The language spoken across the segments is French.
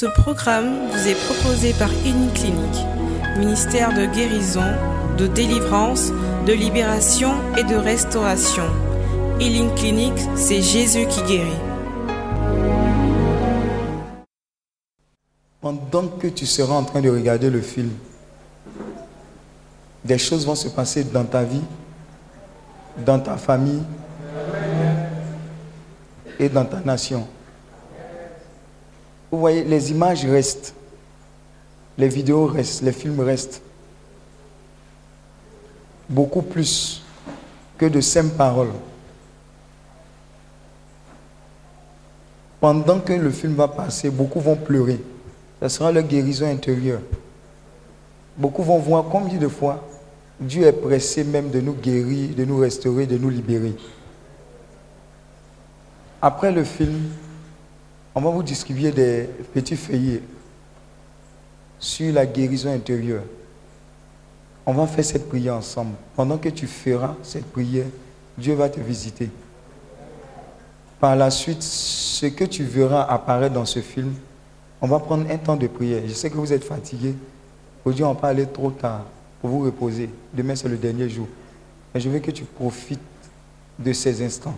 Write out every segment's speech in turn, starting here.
Ce programme vous est proposé par Clinique, ministère de guérison, de délivrance, de libération et de restauration. Healing Clinic, c'est Jésus qui guérit. Pendant que tu seras en train de regarder le film, des choses vont se passer dans ta vie, dans ta famille et dans ta nation. Vous voyez, les images restent, les vidéos restent, les films restent. Beaucoup plus que de simples paroles. Pendant que le film va passer, beaucoup vont pleurer. Ce sera leur guérison intérieure. Beaucoup vont voir combien de fois Dieu est pressé même de nous guérir, de nous restaurer, de nous libérer. Après le film, on va vous distribuer des petits feuillets sur la guérison intérieure. On va faire cette prière ensemble. Pendant que tu feras cette prière, Dieu va te visiter. Par la suite, ce que tu verras apparaître dans ce film, on va prendre un temps de prière. Je sais que vous êtes fatigués. Aujourd'hui, on va aller trop tard pour vous reposer. Demain, c'est le dernier jour. Mais je veux que tu profites de ces instants.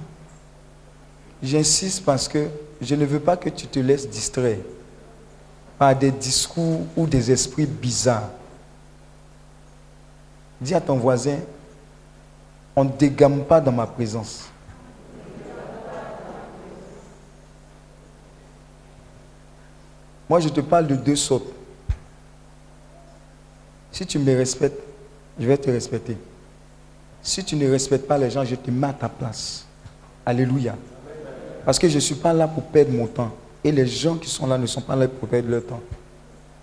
J'insiste parce que je ne veux pas que tu te laisses distraire par des discours ou des esprits bizarres. Dis à ton voisin, on ne dégamme pas dans ma présence. Moi, je te parle de deux sortes. Si tu me respectes, je vais te respecter. Si tu ne respectes pas les gens, je te mets à ta place. Alléluia. Parce que je ne suis pas là pour perdre mon temps. Et les gens qui sont là ne sont pas là pour perdre leur temps.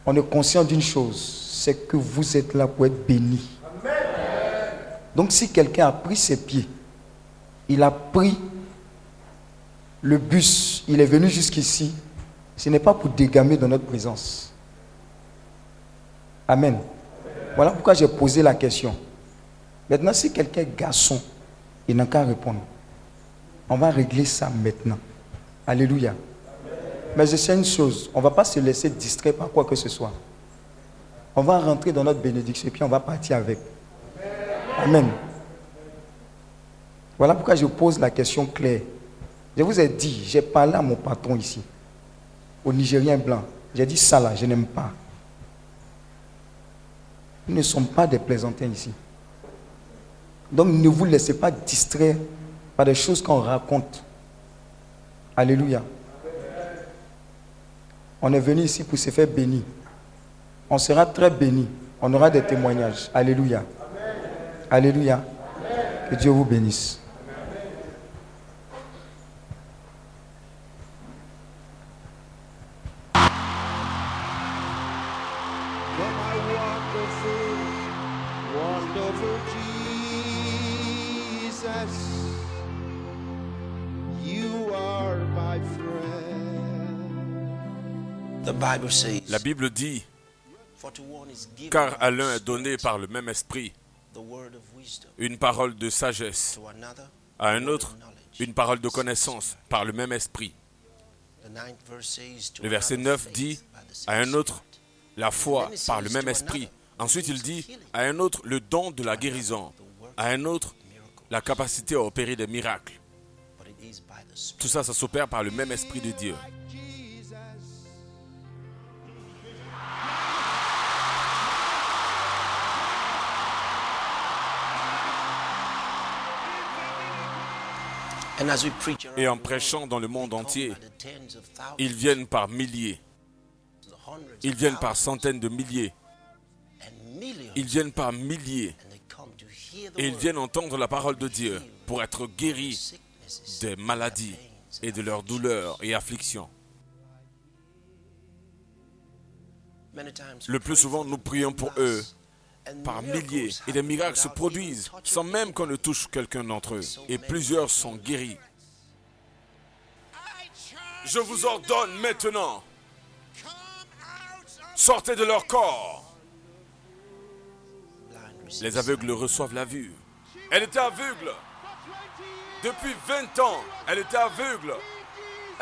On est conscient d'une chose, c'est que vous êtes là pour être bénis. Donc si quelqu'un a pris ses pieds, il a pris le bus, il est venu jusqu'ici, ce n'est pas pour dégamer dans notre présence. Amen. Voilà pourquoi j'ai posé la question. Maintenant, si quelqu'un est garçon, il n'a qu'à répondre. On va régler ça maintenant. Alléluia. Mais je sais une chose, on ne va pas se laisser distraire par quoi que ce soit. On va rentrer dans notre bénédiction et puis on va partir avec. Amen. Voilà pourquoi je pose la question claire. Je vous ai dit, j'ai parlé à mon patron ici, au Nigérien blanc. J'ai dit ça là, je n'aime pas. Nous ne sommes pas des plaisantins ici. Donc ne vous laissez pas distraire par des choses qu'on raconte. Alléluia. On est venu ici pour se faire bénir. On sera très béni. On aura des témoignages. Alléluia. Alléluia. Que Dieu vous bénisse. La Bible dit, car à l'un est donné par le même esprit une parole de sagesse, à un autre une parole de connaissance par le même esprit. Le verset 9 dit, à un autre la foi par le même esprit. Ensuite il dit, à un autre le don de la guérison, à un autre la capacité à opérer des miracles. Tout ça, ça s'opère par le même esprit de Dieu. Et en prêchant dans le monde entier, ils viennent par milliers. Ils viennent par centaines de milliers. Ils viennent par milliers. Et ils viennent entendre la parole de Dieu pour être guéris des maladies et de leurs douleurs et afflictions. Le plus souvent, nous prions pour eux par milliers et des miracles se produisent sans même qu'on ne touche quelqu'un d'entre eux. Et plusieurs sont guéris. Je vous ordonne maintenant, sortez de leur corps. Les aveugles reçoivent la vue. Elle était aveugle. Depuis 20 ans, elle était aveugle.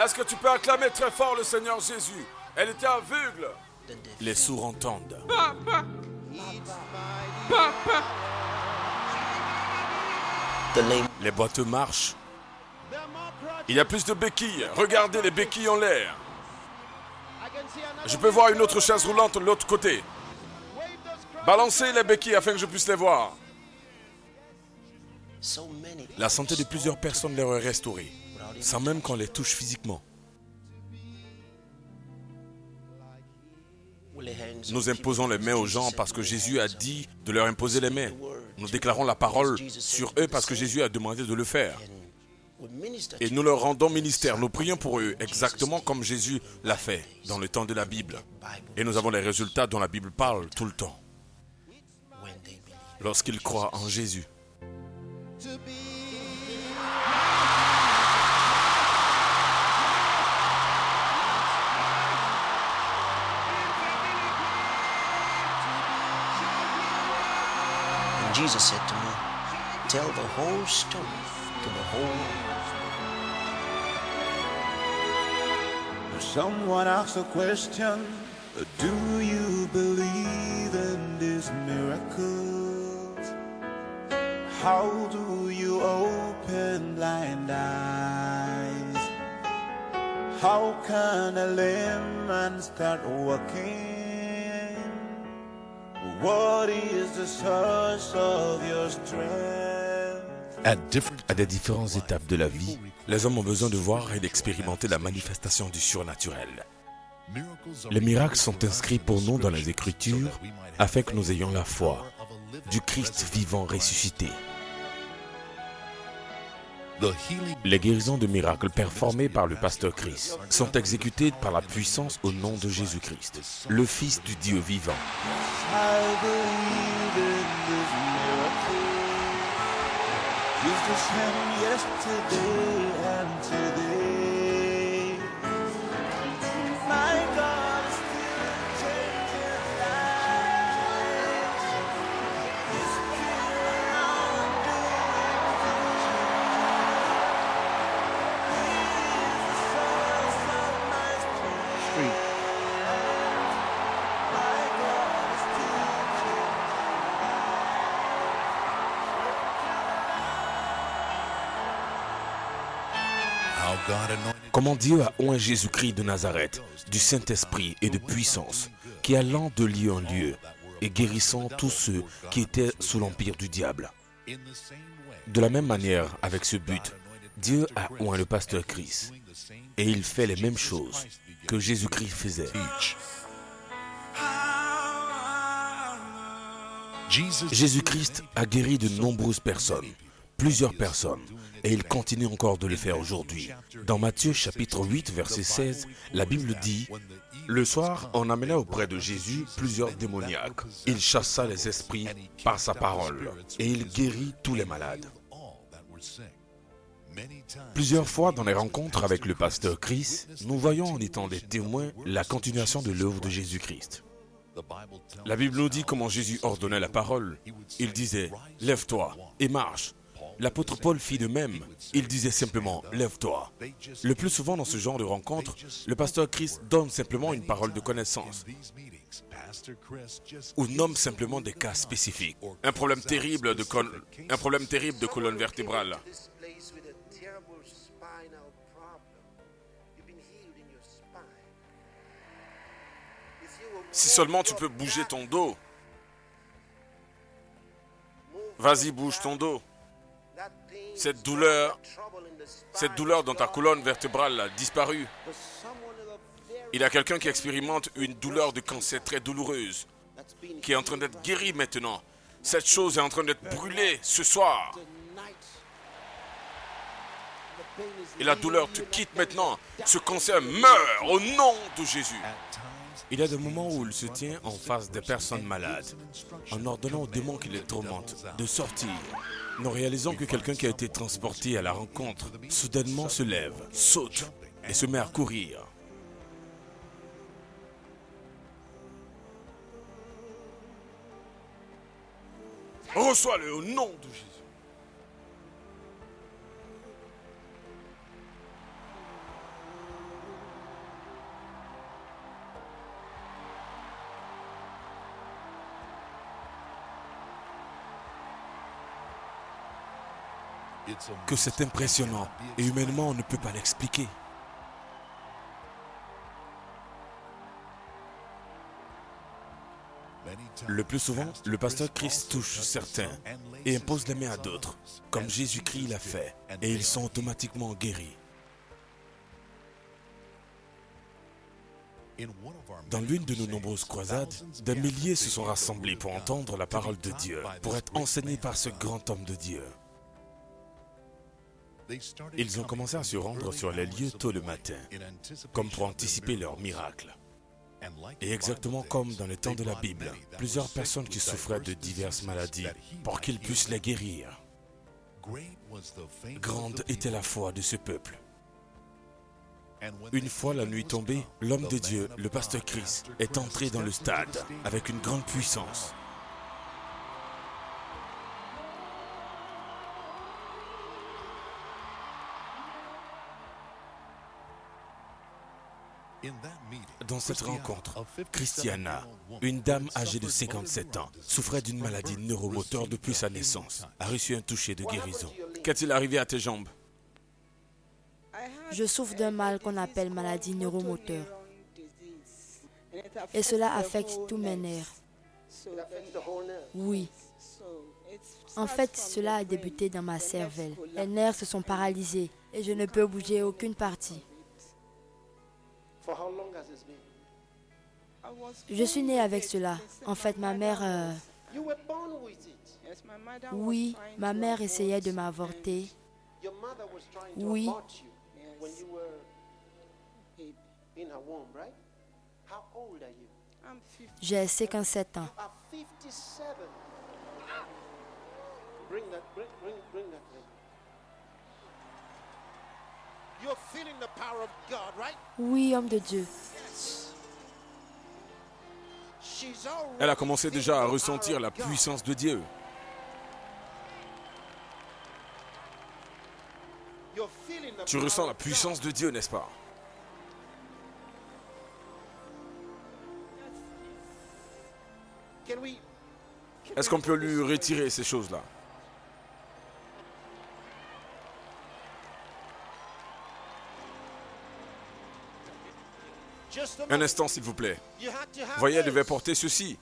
Est-ce que tu peux acclamer très fort le Seigneur Jésus? Elle était aveugle. Les sourds entendent. Les boiteux marchent. Il y a plus de béquilles. Regardez les béquilles en l'air. Je peux voir une autre chaise roulante de l'autre côté. Balancez les béquilles afin que je puisse les voir. La santé de plusieurs personnes leur est restaurée, sans même qu'on les touche physiquement. Nous imposons les mains aux gens parce que Jésus a dit de leur imposer les mains. Nous déclarons la parole sur eux parce que Jésus a demandé de le faire. Et nous leur rendons ministère. Nous prions pour eux exactement comme Jésus l'a fait dans le temps de la Bible. Et nous avons les résultats dont la Bible parle tout le temps. Lorsqu'ils croient en Jésus. Jesus said to me, Tell the whole story to the whole world. Someone asked a question Do you believe in these miracles? How do you open blind eyes? How can a layman start walking? À des différentes étapes de la vie, les hommes ont besoin de voir et d'expérimenter la manifestation du surnaturel. Les miracles sont inscrits pour nous dans les Écritures afin que nous ayons la foi du Christ vivant ressuscité. Les guérisons de miracles performées par le pasteur Christ sont exécutées par la puissance au nom de Jésus-Christ, le Fils du Dieu vivant. Dieu a oint Jésus-Christ de Nazareth, du Saint-Esprit et de puissance, qui allant de lieu en lieu et guérissant tous ceux qui étaient sous l'empire du diable. De la même manière, avec ce but, Dieu a oint le pasteur Christ, et il fait les mêmes choses que Jésus-Christ faisait. Jésus-Christ a guéri de nombreuses personnes, plusieurs personnes, et il continue encore de le faire aujourd'hui. Dans Matthieu chapitre 8, verset 16, la Bible dit, Le soir, on amena auprès de Jésus plusieurs démoniaques. Il chassa les esprits par sa parole, et il guérit tous les malades. Plusieurs fois dans les rencontres avec le pasteur Christ, nous voyons en étant des témoins la continuation de l'œuvre de Jésus-Christ. La Bible nous dit comment Jésus ordonnait la parole. Il disait, lève-toi et marche. L'apôtre Paul fit de même. Il disait simplement, lève-toi. Le plus souvent dans ce genre de rencontres, le pasteur Christ donne simplement une parole de connaissance ou nomme simplement des cas spécifiques. Un problème terrible de, col- un problème terrible de colonne vertébrale. Si seulement tu peux bouger ton dos, vas-y, bouge ton dos. Cette douleur, cette douleur dans ta colonne vertébrale a disparu. Il y a quelqu'un qui expérimente une douleur de cancer très douloureuse, qui est en train d'être guéri maintenant. Cette chose est en train d'être brûlée ce soir. Et la douleur te quitte maintenant. Ce cancer meurt au nom de Jésus. Il y a des moments où il se tient en face des personnes malades, en ordonnant aux démons qui les tourmentent de sortir. Nous réalisons que quelqu'un qui a été transporté à la rencontre soudainement se lève, saute et se met à courir. Reçois-le au nom de Jésus. Que c'est impressionnant et humainement on ne peut pas l'expliquer. Le plus souvent, le pasteur Christ touche certains et impose la main à d'autres, comme Jésus-Christ l'a fait, et ils sont automatiquement guéris. Dans l'une de nos nombreuses croisades, des milliers se sont rassemblés pour entendre la parole de Dieu, pour être enseignés par ce grand homme de Dieu. Ils ont commencé à se rendre sur les lieux tôt le matin, comme pour anticiper leur miracle. Et exactement comme dans le temps de la Bible, plusieurs personnes qui souffraient de diverses maladies, pour qu'ils puissent les guérir. Grande était la foi de ce peuple. Une fois la nuit tombée, l'homme de Dieu, le pasteur Christ, est entré dans le stade avec une grande puissance. Dans cette rencontre, Christiana, une dame âgée de 57 ans, souffrait d'une maladie neuromoteur depuis sa naissance, a reçu un toucher de guérison. Qu'est-il arrivé à tes jambes? Je souffre d'un mal qu'on appelle maladie neuromoteur. Et cela affecte tous mes nerfs. Oui. En fait, cela a débuté dans ma cervelle. Les nerfs se sont paralysés et je ne peux bouger aucune partie. Je suis née avec cela. En fait, ma mère... euh, oui, ma mère essayait de m'avorter. Oui. In her womb, right? How old are you? J'ai 57 ans. Oui, homme de Dieu. Elle a commencé déjà à ressentir la puissance de Dieu. Tu ressens la puissance de Dieu, n'est-ce pas? Est-ce qu'on peut lui retirer ces choses-là? Un instant, s'il vous plaît. Voyez, elle devait porter ceci.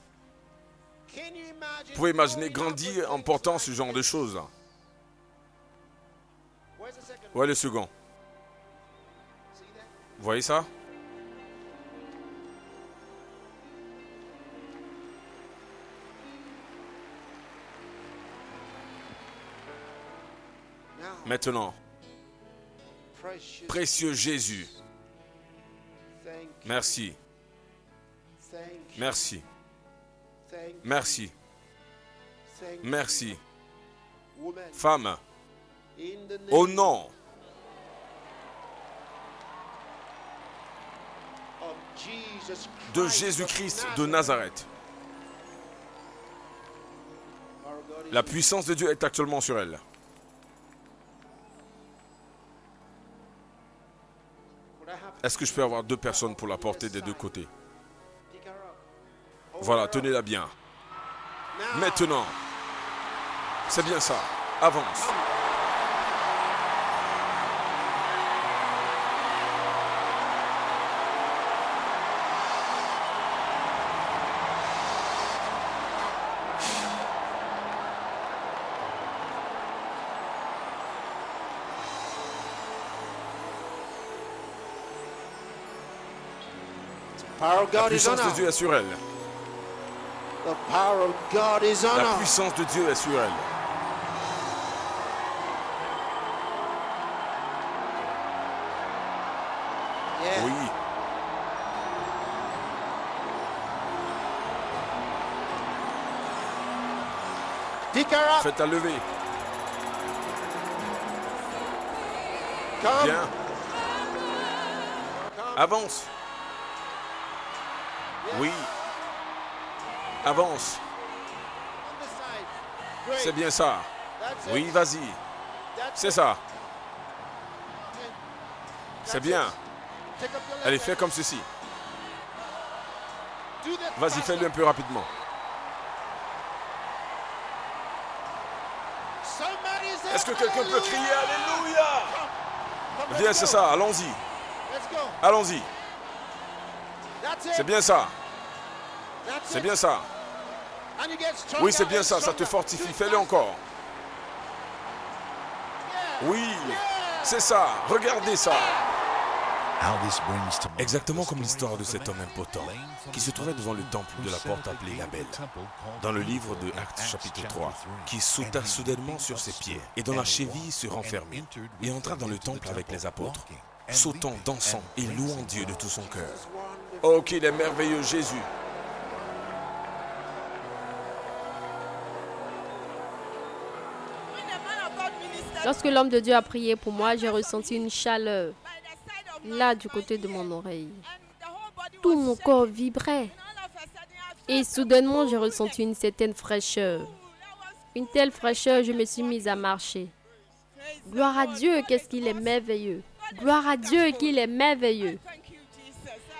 Vous pouvez imaginer grandir en portant ce genre de choses. Second Ouais, le second? Vous voyez ça? Maintenant, précieux Jésus. Merci, merci, merci, merci. Femme, au nom de Jésus-Christ de Nazareth, la puissance de Dieu est actuellement sur elle. Est-ce que je peux avoir deux personnes pour la porter des deux côtés? Voilà, tenez-la bien. Maintenant, c'est bien ça. Avance. La puissance de Dieu est sur elle. The power of God is on La puissance de Dieu est sur elle. Oui. Faites-la lever. Bien. Avance. Oui. Avance. C'est bien ça. Oui, vas-y. C'est ça. C'est bien. Allez, fais comme ceci. Vas-y, fais-le un peu rapidement. Est-ce que quelqu'un peut crier Alléluia? Viens, c'est ça, allons-y. Allons-y. C'est bien ça. C'est bien ça. Oui, c'est bien ça, ça te fortifie. Fais-le encore. Oui, c'est ça. Regardez ça. Exactement comme l'histoire de cet homme impotent qui se trouvait devant le temple de la porte appelée la Belle, dans le livre de Actes chapitre 3, qui sauta soudainement sur ses pieds et dont la cheville se renfermait, et entra dans le temple avec les apôtres, sautant, dansant et louant Dieu de tout son cœur. Oh, qu'il est merveilleux Jésus. Lorsque l'homme de Dieu a prié pour moi, j'ai ressenti une chaleur là du côté de mon oreille. Tout mon corps vibrait. Et soudainement, j'ai ressenti une certaine fraîcheur. Une telle fraîcheur, je me suis mise à marcher. Gloire à Dieu, qu'est-ce qu'il est merveilleux. Gloire à Dieu, qu'il est merveilleux.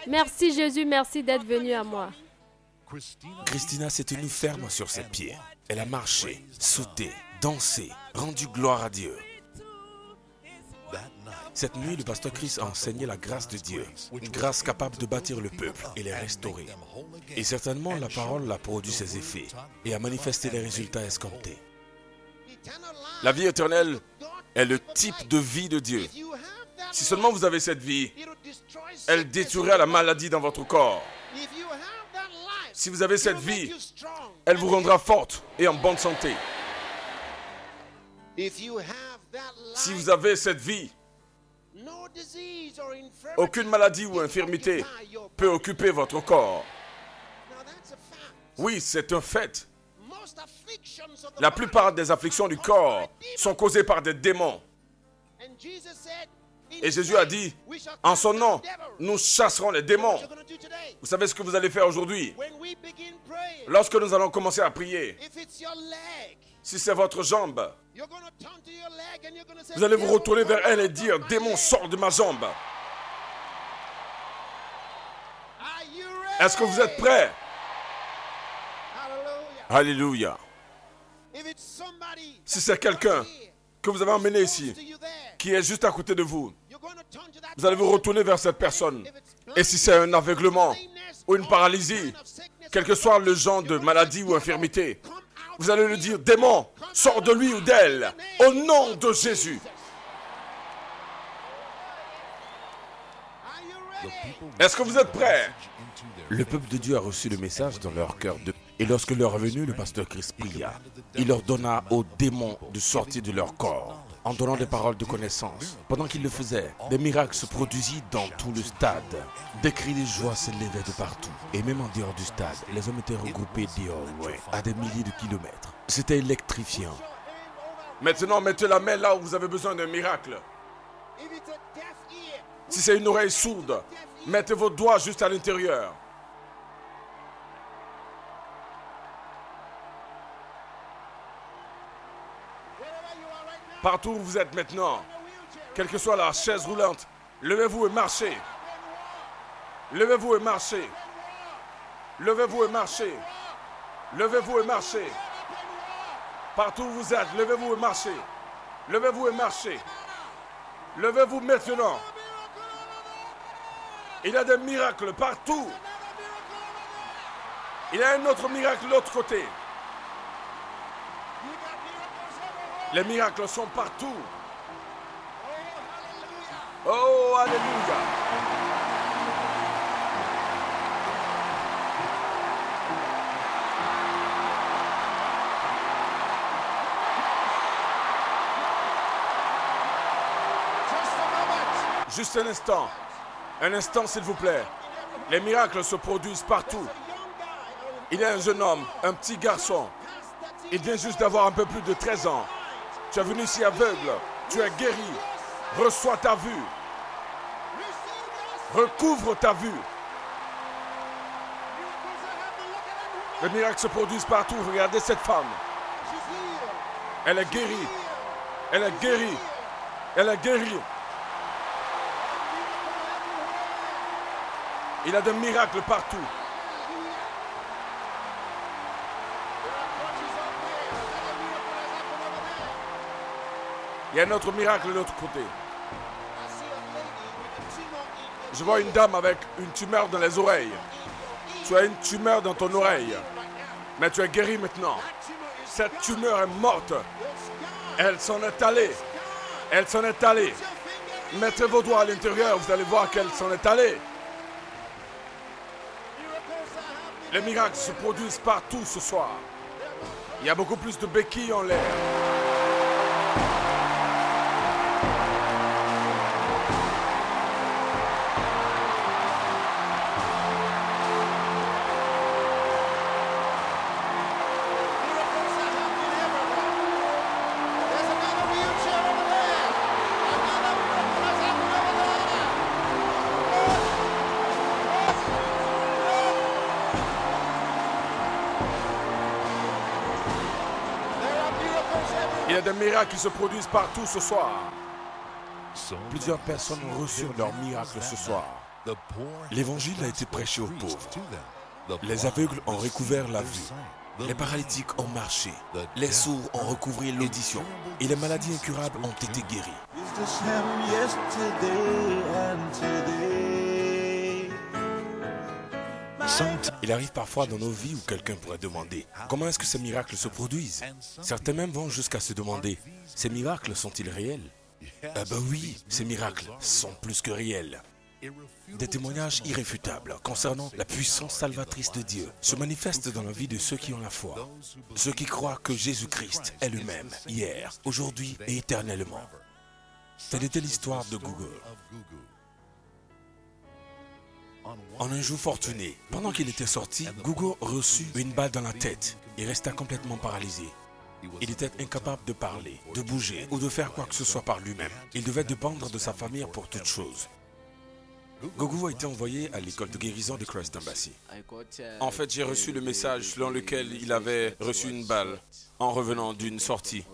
Merci Jésus, merci d'être venu à moi. Christina s'est tenue ferme sur ses pieds. Elle a marché, sauté, dansé, rendu gloire à Dieu. Cette nuit, le pasteur Chris a enseigné la grâce de Dieu, une grâce capable de bâtir le peuple et les restaurer. Et certainement, la parole a produit ses effets et a manifesté les résultats escomptés. La vie éternelle est le type de vie de Dieu. Si seulement vous avez cette vie, elle détruira la maladie dans votre corps. Si vous avez cette vie, elle vous rendra forte et en bonne santé. Si vous avez cette vie, aucune maladie ou infirmité peut occuper votre corps. Oui, c'est un fait. La plupart des afflictions du corps sont causées par des démons. Et Jésus a dit, en son nom, nous chasserons les démons. Vous savez ce que vous allez faire aujourd'hui? Lorsque nous allons commencer à prier, si c'est votre jambe, vous allez vous retourner vers elle et dire, démon, sors de ma jambe. Est-ce que vous êtes prêts? Alléluia. Si c'est quelqu'un que vous avez emmené ici, qui est juste à côté de vous, vous allez vous retourner vers cette personne. Et si c'est un aveuglement ou une paralysie, quel que soit le genre de maladie ou infirmité, vous allez lui dire, démon, sors de lui ou d'elle, au nom de Jésus. Est-ce que vous êtes prêts? Le peuple de Dieu a reçu le message dans leur cœur. Et lorsque l'heure est venue, le pasteur Christ pria. Il leur donna aux démons de sortir de leur corps en donnant des paroles de connaissance. Pendant qu'il le faisait, des miracles se produisit dans tout le stade. Des cris de joie s'élevaient de partout. Et même en dehors du stade, les hommes étaient regroupés dehors, à des milliers de kilomètres. C'était électrifiant. Maintenant, mettez la main là où vous avez besoin d'un miracle. Si c'est une oreille sourde, mettez vos doigts juste à l'intérieur. Partout où vous êtes maintenant, quelle que soit la chaise roulante, levez-vous et marchez. Levez-vous et marchez. Levez-vous et marchez. Levez-vous et marchez. Partout où vous êtes, levez-vous et marchez. Levez-vous et marchez. Levez-vous maintenant. Il y a des miracles partout. Il y a un autre miracle de l'autre côté. Les miracles sont partout. Oh, Alléluia. Juste un instant. Un instant, s'il vous plaît. Les miracles se produisent partout. Il y a un jeune homme, un petit garçon. Il vient juste d'avoir un peu plus de 13 ans. Tu es venu ici aveugle. Tu es guéri. Reçois ta vue. Recouvre ta vue. Les miracles se produisent partout. Regardez cette femme. Elle est guérie. Elle est guérie. Elle est guérie. Il y a des miracles partout. Il y a un autre miracle de l'autre côté. Je vois une dame avec une tumeur dans les oreilles. Tu as une tumeur dans ton oreille. Mais tu es guéri maintenant. Cette tumeur est morte. Elle s'en est allée. Elle s'en est allée. Mettez vos doigts à l'intérieur, vous allez voir qu'elle s'en est allée. Les miracles se produisent partout ce soir. Il y a beaucoup plus de béquilles en l'air. Miracles qui se produisent partout ce soir. Plusieurs personnes ont reçu leur miracle ce soir. L'évangile a été prêché aux pauvres. Les aveugles ont recouvert la vue. Les paralytiques ont marché. Les sourds ont recouvré l'audition. Et les maladies incurables ont été guéries. Il arrive parfois dans nos vies où quelqu'un pourrait demander comment est-ce que ces miracles se produisent? Certains même vont jusqu'à se demander ces miracles sont-ils réels? Eh ben oui, ces miracles sont plus que réels. Des témoignages irréfutables concernant la puissance salvatrice de Dieu se manifestent dans la vie de ceux qui ont la foi, ceux qui croient que Jésus-Christ est le même hier, aujourd'hui et éternellement. Telle était l'histoire de Google. En un jour fortuné, pendant qu'il était sorti, Google reçut une balle dans la tête et resta complètement paralysé. Il était incapable de parler, de bouger ou de faire quoi que ce soit par lui-même. Il devait dépendre de sa famille pour toute chose. Gogu a été envoyé à l'école de guérison de Christ Embassy. En fait, j'ai reçu le message selon lequel il avait reçu une balle en revenant d'une sortie.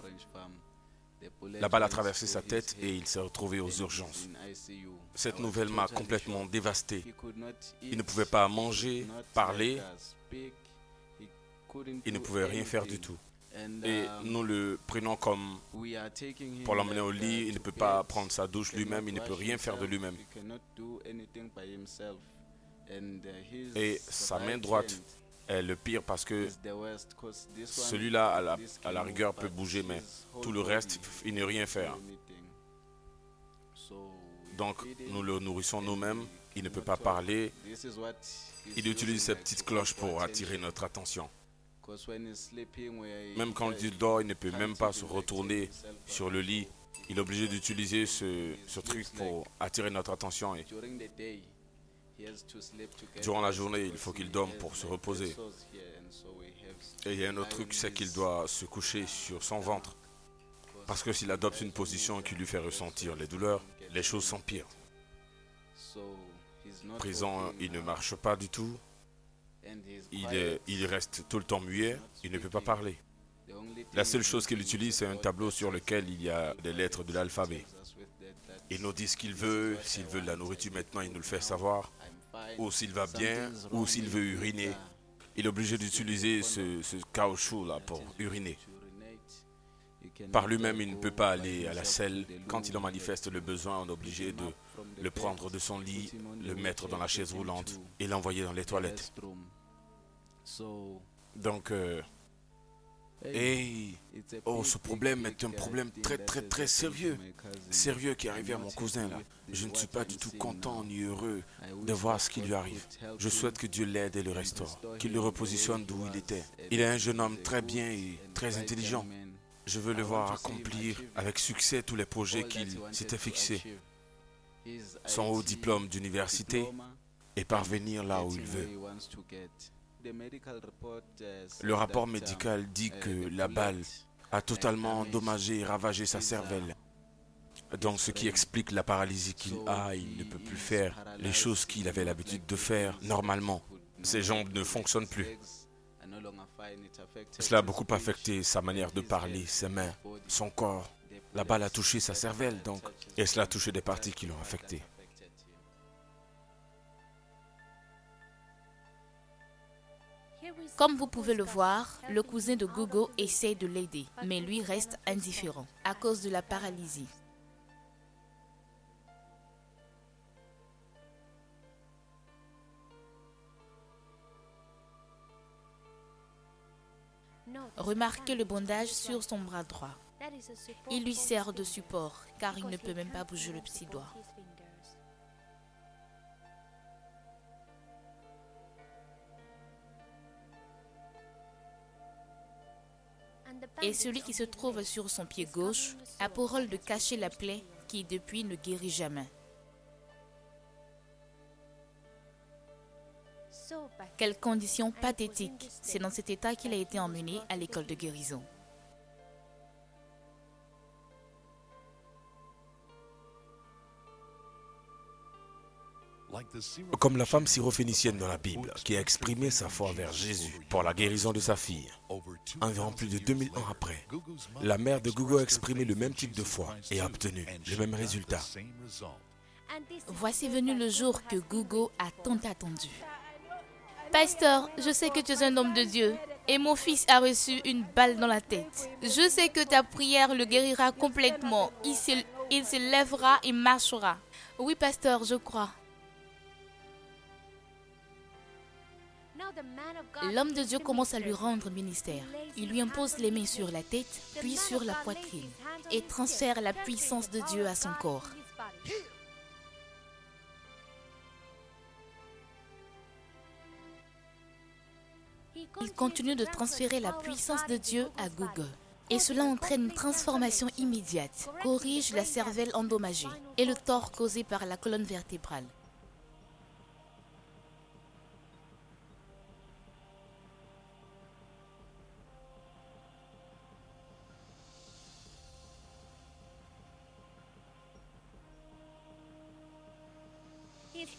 La balle a traversé sa tête et il s'est retrouvé aux urgences. Cette nouvelle m'a complètement dévasté. Il ne pouvait pas manger, parler, il ne pouvait rien faire du tout. Et nous le prenons comme pour l'emmener au lit, il ne peut pas prendre sa douche lui-même, il ne peut rien faire de lui-même. Et sa main droite est le pire parce que celui-là, à la, à la rigueur, peut bouger, mais tout le reste, il ne rien faire. Donc, nous le nourrissons nous-mêmes, il ne peut pas parler. Il utilise cette petite cloche pour attirer notre attention. Même quand il dort, il ne peut même pas se retourner sur le lit. Il est obligé d'utiliser ce, truc pour attirer notre attention. Durant la journée, il faut qu'il dorme pour se reposer. Et il y a un autre truc, c'est qu'il doit se coucher sur son ventre. Parce que s'il adopte une position qui lui fait ressentir les douleurs, les choses s'empirent. Présent, il ne marche pas du tout. Il, est- il reste tout le temps muet, il ne peut pas parler. La seule chose qu'il utilise, c'est un tableau sur lequel il y a des lettres de l'alphabet. Il nous dit ce qu'il veut, s'il veut de la nourriture maintenant, il nous le fait savoir, ou s'il va bien, ou s'il veut uriner. Il est obligé d'utiliser ce, ce caoutchouc là pour uriner. Par lui-même, il ne peut pas aller à la selle. Quand il en manifeste le besoin, on est obligé de le prendre de son lit, le mettre dans la chaise roulante et l'envoyer dans les toilettes. Donc, euh, oh, ce problème est un problème très très très sérieux, sérieux qui est arrivé à mon cousin. Je ne suis pas du tout content ni heureux de voir ce qui lui arrive. Je souhaite que Dieu l'aide et le restaure, qu'il le repositionne d'où il était. Il est un jeune homme très bien et très intelligent. Je veux le voir accomplir avec succès tous les projets qu'il s'était fixés. Son haut diplôme d'université et parvenir là où il veut. Le rapport médical dit que la balle a totalement endommagé et ravagé sa cervelle. Donc ce qui explique la paralysie qu'il a, il ne peut plus faire les choses qu'il avait l'habitude de faire normalement. Ses jambes ne fonctionnent plus. Cela a beaucoup affecté sa manière de parler, ses mains, son corps. La balle a touché sa cervelle, donc, et cela a touché des parties qui l'ont affecté. Comme vous pouvez le voir, le cousin de Gogo essaie de l'aider, mais lui reste indifférent à cause de la paralysie. Remarquez le bandage sur son bras droit. Il lui sert de support car il ne peut même pas bouger le petit doigt. Et celui qui se trouve sur son pied gauche a pour rôle de cacher la plaie qui depuis ne guérit jamais. Quelle condition pathétique. C'est dans cet état qu'il a été emmené à l'école de guérison. Comme la femme syrophénicienne dans la Bible qui a exprimé sa foi vers Jésus pour la guérison de sa fille. Environ plus de 2000 ans après, la mère de Google a exprimé le même type de foi et a obtenu le même résultat. Voici venu le jour que Google a tant attendu. Pasteur, je sais que tu es un homme de Dieu et mon fils a reçu une balle dans la tête. Je sais que ta prière le guérira complètement. Il se, il se lèvera et marchera. Oui, pasteur, je crois. L'homme de Dieu commence à lui rendre ministère. Il lui impose les mains sur la tête, puis sur la poitrine, et transfère la puissance de Dieu à son corps. Il continue de transférer la puissance de Dieu à Google. Et cela entraîne une transformation immédiate, corrige la cervelle endommagée et le tort causé par la colonne vertébrale.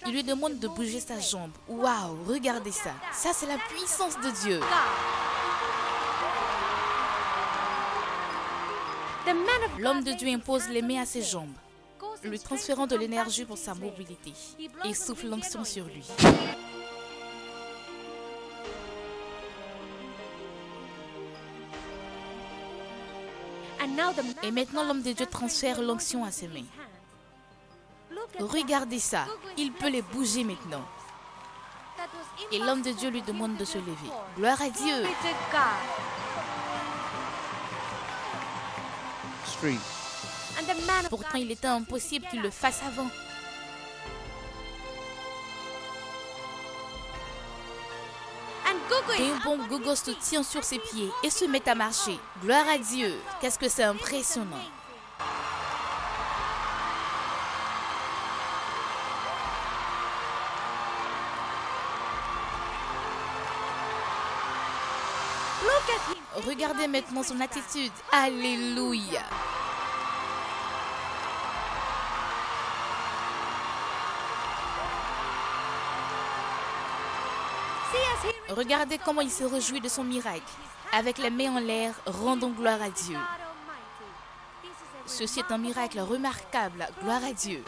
Il lui demande de bouger sa jambe. Waouh, regardez ça. Ça, c'est la puissance de Dieu. L'homme de Dieu impose les mains à ses jambes, lui transférant de l'énergie pour sa mobilité et souffle l'onction sur lui. Et maintenant, l'homme de Dieu transfère l'onction à ses mains. Regardez ça, il peut les bouger maintenant. Et l'homme de Dieu lui demande de se lever. Gloire à Dieu. Pourtant, il était impossible qu'il le fasse avant. Et bon gogo se tient sur ses pieds et se met à marcher. Gloire à Dieu. Qu'est-ce que c'est impressionnant. Regardez maintenant son attitude. Alléluia. Regardez comment il se réjouit de son miracle. Avec les mains en l'air, rendons gloire à Dieu. Ceci est un miracle remarquable. Gloire à Dieu.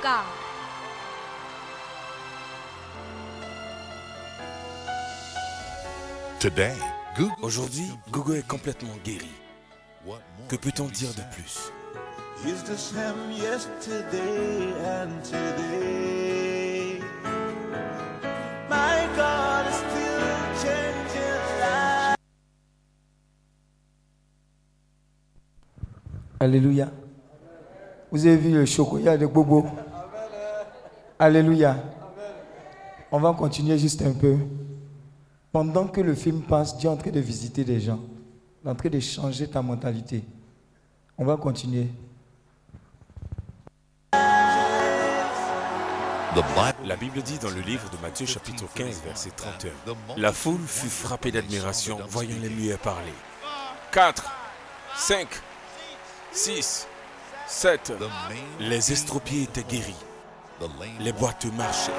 Aujourd'hui, Gogo est complètement guéri. Que peut-on dire de plus? Alléluia. Vous avez vu le chocolat de Bobo? Alléluia. On va continuer juste un peu. Pendant que le film passe, Dieu est en train de visiter des gens. En train de changer ta mentalité. On va continuer. La Bible dit dans le livre de Matthieu chapitre 15 verset 31, La foule fut frappée d'admiration voyant les muets parler. 4, 5, 6, 7, les estropiés étaient guéris. Les boiteux marchaient.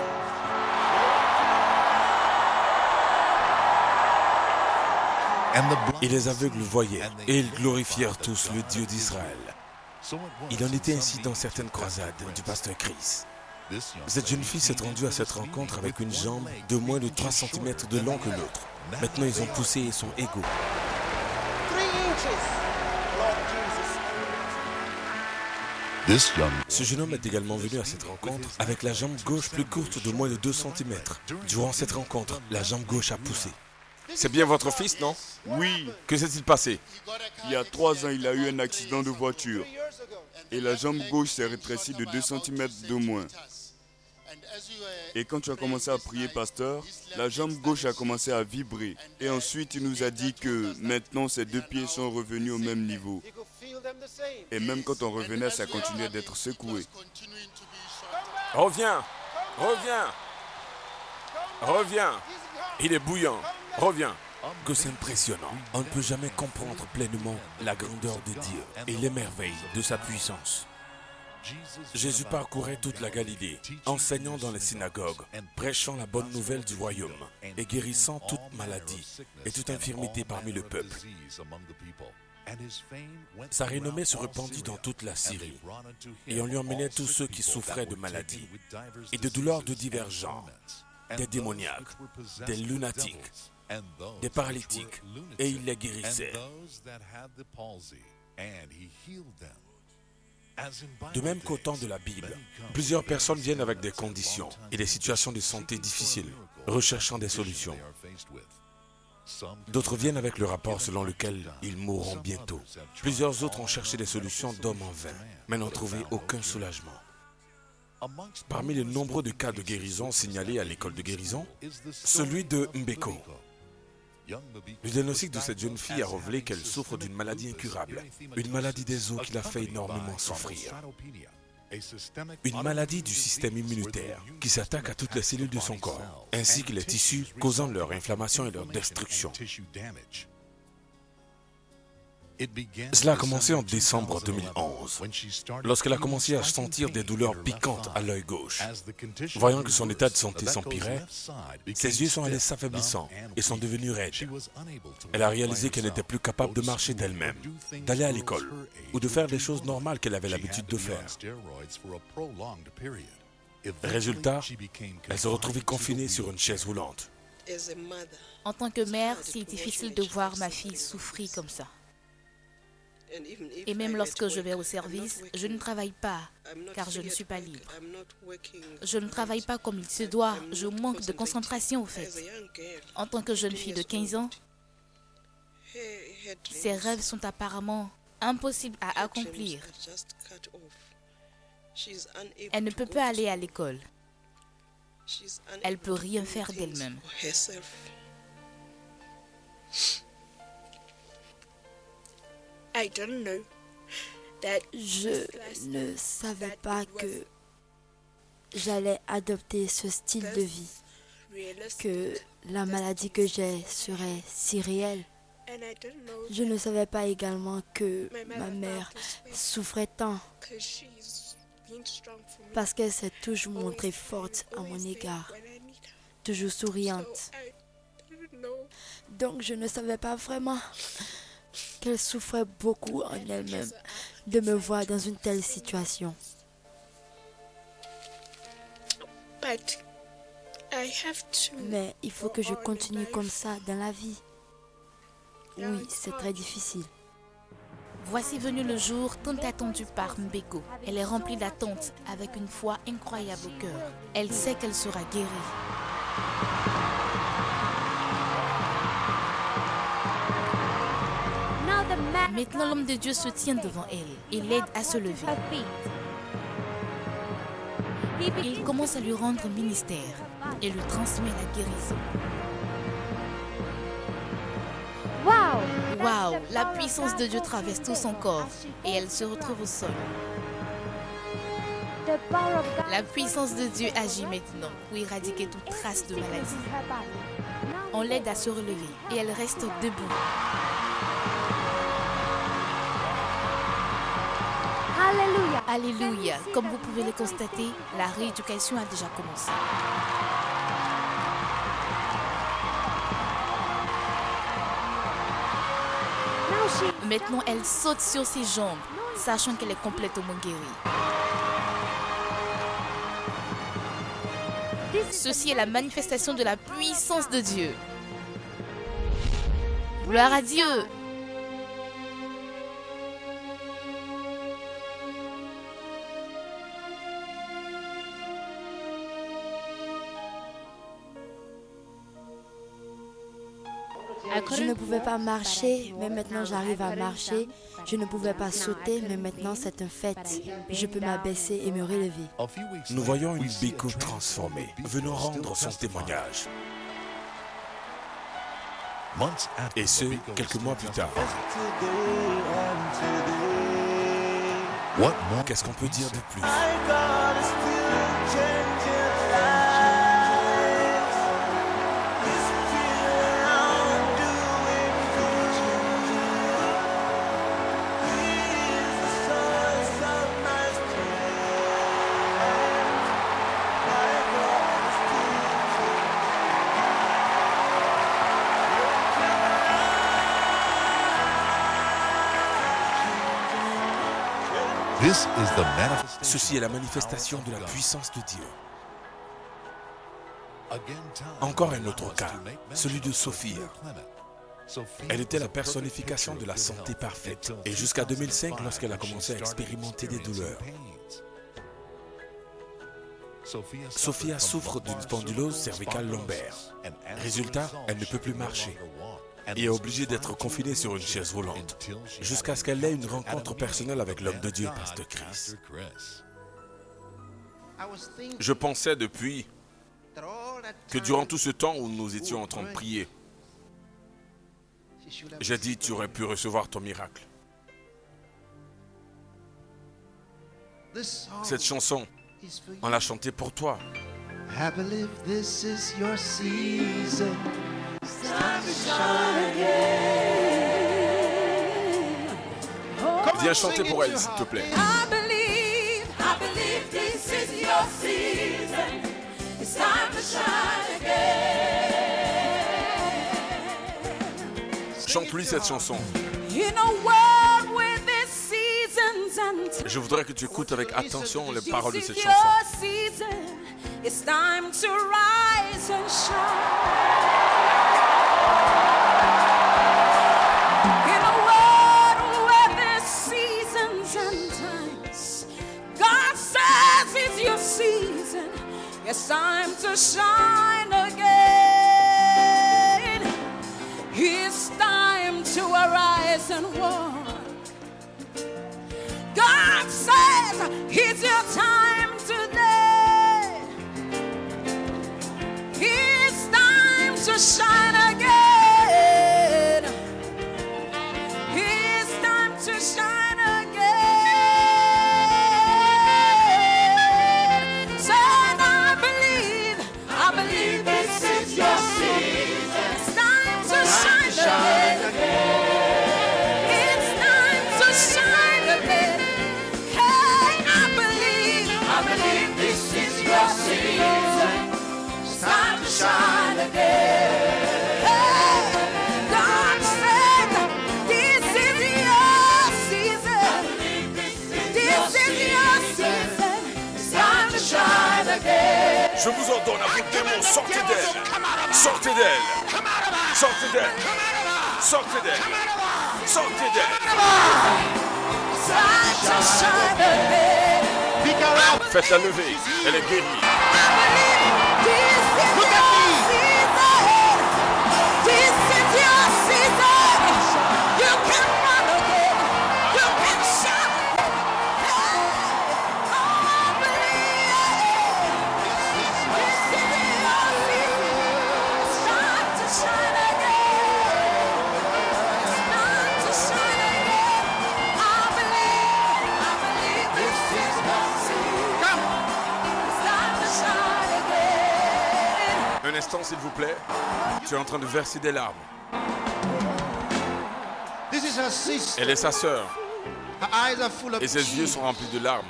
Et les aveugles voyaient, et ils glorifièrent tous le Dieu d'Israël. Il en était ainsi dans certaines croisades du pasteur Chris. Cette jeune fille s'est rendue à cette rencontre avec une jambe de moins de 3 cm de long que l'autre. Maintenant, ils ont poussé et sont égaux. Ce jeune homme est également venu à cette rencontre avec la jambe gauche plus courte de moins de 2 cm. Durant cette rencontre, la jambe gauche a poussé. C'est bien votre fils, non? Oui. Que s'est-il passé? Il y a trois ans, il a eu un accident de voiture. Et la jambe gauche s'est rétrécie de 2 cm de moins. Et quand tu as commencé à prier, pasteur, la jambe gauche a commencé à vibrer. Et ensuite, il nous a dit que maintenant, ses deux pieds sont revenus au même niveau. Et même quand on revenait, ça continuait d'être secoué. Reviens Reviens Reviens Il est bouillant Reviens que c'est impressionnant. On ne peut jamais comprendre pleinement la grandeur de Dieu et les merveilles de sa puissance. Jésus parcourait toute la Galilée, enseignant dans les synagogues, prêchant la bonne nouvelle du royaume et guérissant toute maladie et toute infirmité parmi le peuple. Sa renommée se répandit dans toute la Syrie, et on lui emmenait tous ceux qui souffraient de maladies et de douleurs de divers genres, des démoniaques, des lunatiques, des paralytiques, et il les guérissait. De même qu'au temps de la Bible, plusieurs personnes viennent avec des conditions et des situations de santé difficiles, recherchant des solutions. D'autres viennent avec le rapport selon lequel ils mourront bientôt. Plusieurs autres ont cherché des solutions d'hommes en vain, mais n'ont trouvé aucun soulagement. Parmi les nombreux de cas de guérison signalés à l'école de guérison, celui de Mbeko. Le diagnostic de cette jeune fille a révélé qu'elle souffre d'une maladie incurable, une maladie des os qui l'a fait énormément souffrir. Une maladie du système immunitaire qui s'attaque à toutes les cellules de son corps, ainsi que les tissus, causant leur inflammation et leur destruction. Cela a commencé en décembre 2011, lorsqu'elle a commencé à sentir des douleurs piquantes à l'œil gauche. Voyant que son état de santé s'empirait, ses yeux sont allés s'affaiblissant et sont devenus raides. Elle a réalisé qu'elle n'était plus capable de marcher d'elle-même, d'aller à l'école ou de faire les choses normales qu'elle avait l'habitude de faire. Résultat, elle se retrouvait confinée sur une chaise roulante. En tant que mère, c'est difficile de voir ma fille souffrir comme ça. Et même lorsque je vais au service, je ne travaille pas car je ne suis pas libre. Je ne travaille pas comme il se doit. Je manque de concentration au fait. En tant que jeune fille de 15 ans, ses rêves sont apparemment impossibles à accomplir. Elle ne peut pas aller à l'école. Elle peut rien faire d'elle-même. Je ne savais pas que j'allais adopter ce style de vie, que la maladie que j'ai serait si réelle. Je ne savais pas également que ma mère souffrait tant parce qu'elle s'est toujours montrée forte à mon égard, toujours souriante. Donc je ne savais pas vraiment qu'elle souffrait beaucoup en elle-même de me voir dans une telle situation. Mais il faut que je continue comme ça dans la vie. Oui, c'est très difficile. Voici venu le jour tant attendu par Mbeko. Elle est remplie d'attente avec une foi incroyable au cœur. Elle sait qu'elle sera guérie. Maintenant, l'homme de Dieu se tient devant elle et l'aide à se lever. Il commence à lui rendre ministère et lui transmet la guérison. Waouh La puissance de Dieu traverse tout son corps et elle se retrouve au sol. La puissance de Dieu agit maintenant pour éradiquer toute trace de maladie. On l'aide à se relever et elle reste debout. Alléluia. Alléluia. Comme vous pouvez le constater, la rééducation a déjà commencé. Maintenant, elle saute sur ses jambes, sachant qu'elle est complètement guérie. Ceci est la manifestation de la puissance de Dieu. Gloire à Dieu. Pas marcher, mais maintenant j'arrive à marcher. Je ne pouvais pas sauter, mais maintenant c'est un fait. Je peux m'abaisser et me relever. Nous voyons une Biko transformée, venant rendre son témoignage. Et ce, quelques mois plus tard. Qu'est-ce qu'on peut dire de plus? Ceci est la manifestation de la puissance de Dieu. Encore un autre cas, celui de Sophia. Elle était la personnification de la santé parfaite. Et jusqu'à 2005, lorsqu'elle a commencé à expérimenter des douleurs. Sophia souffre d'une spondylose cervicale lombaire. Résultat, elle ne peut plus marcher et est obligée d'être confinée sur une chaise roulante jusqu'à ce qu'elle ait une rencontre personnelle avec l'homme de Dieu, Pasteur Chris. Je pensais depuis que durant tout ce temps où nous étions en train de prier, j'ai dit, tu aurais pu recevoir ton miracle. Cette chanson, on l'a chantée pour toi. Season. It's time to shine again. Chante-lui cette chanson. In a world with its seasons and Je voudrais que tu écoutes avec attention les paroles de cette chanson. It's time to shine again. It's time to arise and walk. God says it's your time today. It's time to shine Je vous ordonne à vos démons, sortez d'elle. Sortez d'elle. Sortez d'elle. Sortez d'elle. Sortez d'elle. Faites-la lever. Elle est guérie. Instant, s'il vous plaît. Tu es en train de verser des larmes. Elle est sa sœur. Et ses yeux sont remplis de larmes.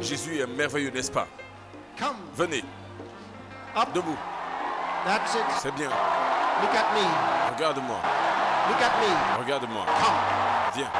Jésus est merveilleux, n'est-ce pas? Come, Venez. Up. Debout. that's it. C'est bien. Look at me. Regarde-moi. Regarde-moi. Viens.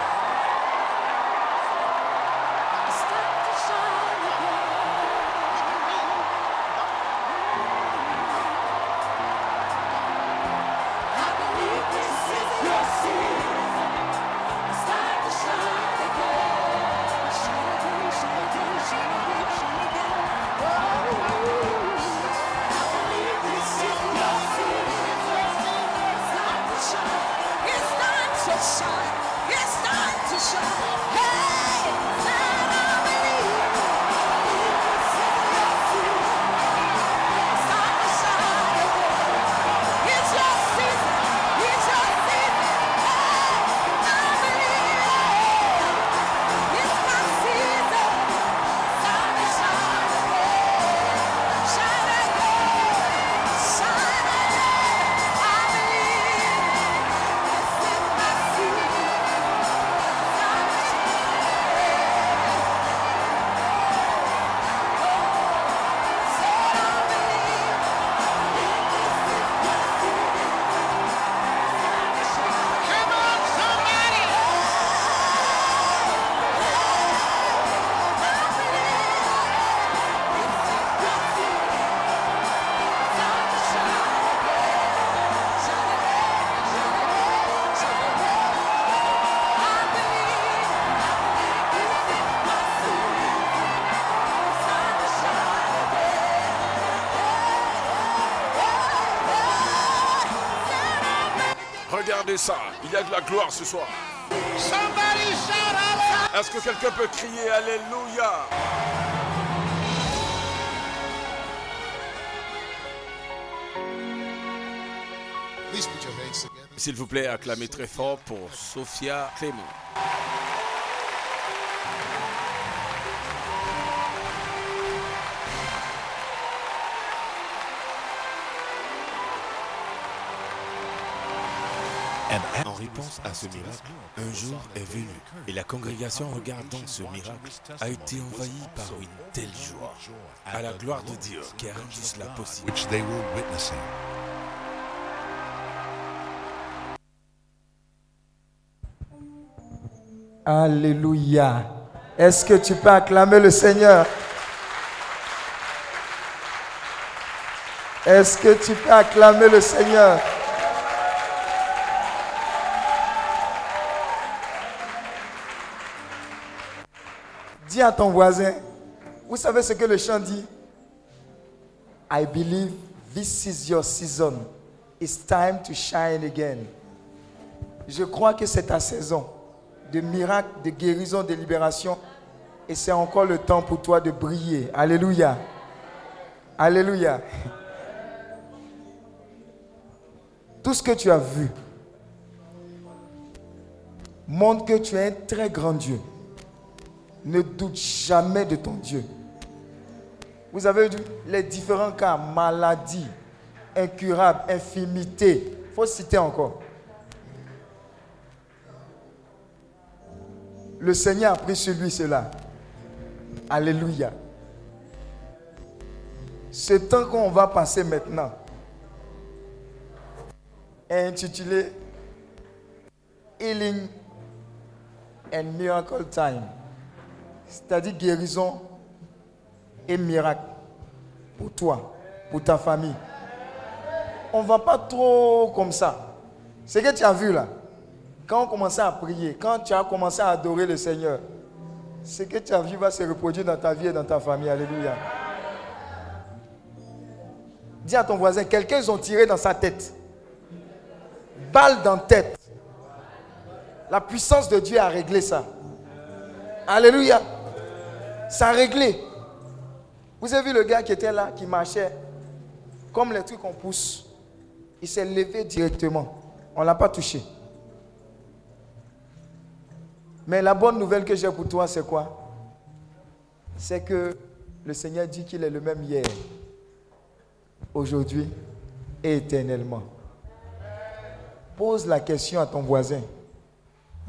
Gloire ce soir. Est-ce que quelqu'un peut crier Alléluia? S'il vous plaît, acclamez très fort pour Sophia Clément. À ce miracle, un jour est venu et la congrégation regardant ce miracle a été envahie par une telle joie à la gloire de Dieu qui a rendu cela possible. Alléluia. Est-ce que tu peux acclamer le Seigneur? Est-ce que tu peux acclamer le Seigneur? Dis à ton voisin, vous savez ce que le chant dit? I believe this is your season. It's time to shine again. Je crois que c'est ta saison de miracles, de guérison, de libération. Et c'est encore le temps pour toi de briller. Alléluia. Alléluia. Tout ce que tu as vu montre que tu es un très grand Dieu. Ne doute jamais de ton Dieu. Vous avez vu les différents cas, maladie, incurable, infimité. Il faut citer encore. Le Seigneur a pris sur lui cela. Alléluia. Ce temps qu'on va passer maintenant est intitulé Healing and Miracle Time. C'est-à-dire guérison et miracle pour toi, pour ta famille. On ne va pas trop comme ça. Ce que tu as vu là, quand on commençait à prier, quand tu as commencé à adorer le Seigneur, ce que tu as vu va se reproduire dans ta vie et dans ta famille. Alléluia. Dis à ton voisin, quelqu'un ils ont tiré dans sa tête. Balle dans tête. La puissance de Dieu a réglé ça. Alléluia. Ça a réglé. Vous avez vu le gars qui était là, qui marchait, comme les trucs qu'on pousse. Il s'est levé directement. On ne l'a pas touché. Mais la bonne nouvelle que j'ai pour toi, c'est quoi? C'est que le Seigneur dit qu'il est le même hier, aujourd'hui et éternellement. Pose la question à ton voisin.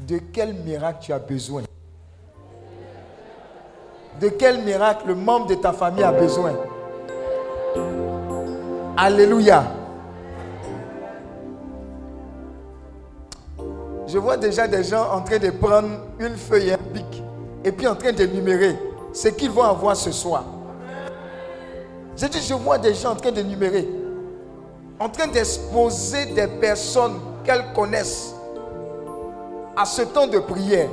De quel miracle tu as besoin? De quel miracle le membre de ta famille a besoin Alléluia. Je vois déjà des gens en train de prendre une feuille et un pic et puis en train de numérer ce qu'ils vont avoir ce soir. J'ai dit, je vois des gens en train de numérer, en train d'exposer des personnes qu'elles connaissent à ce temps de prière.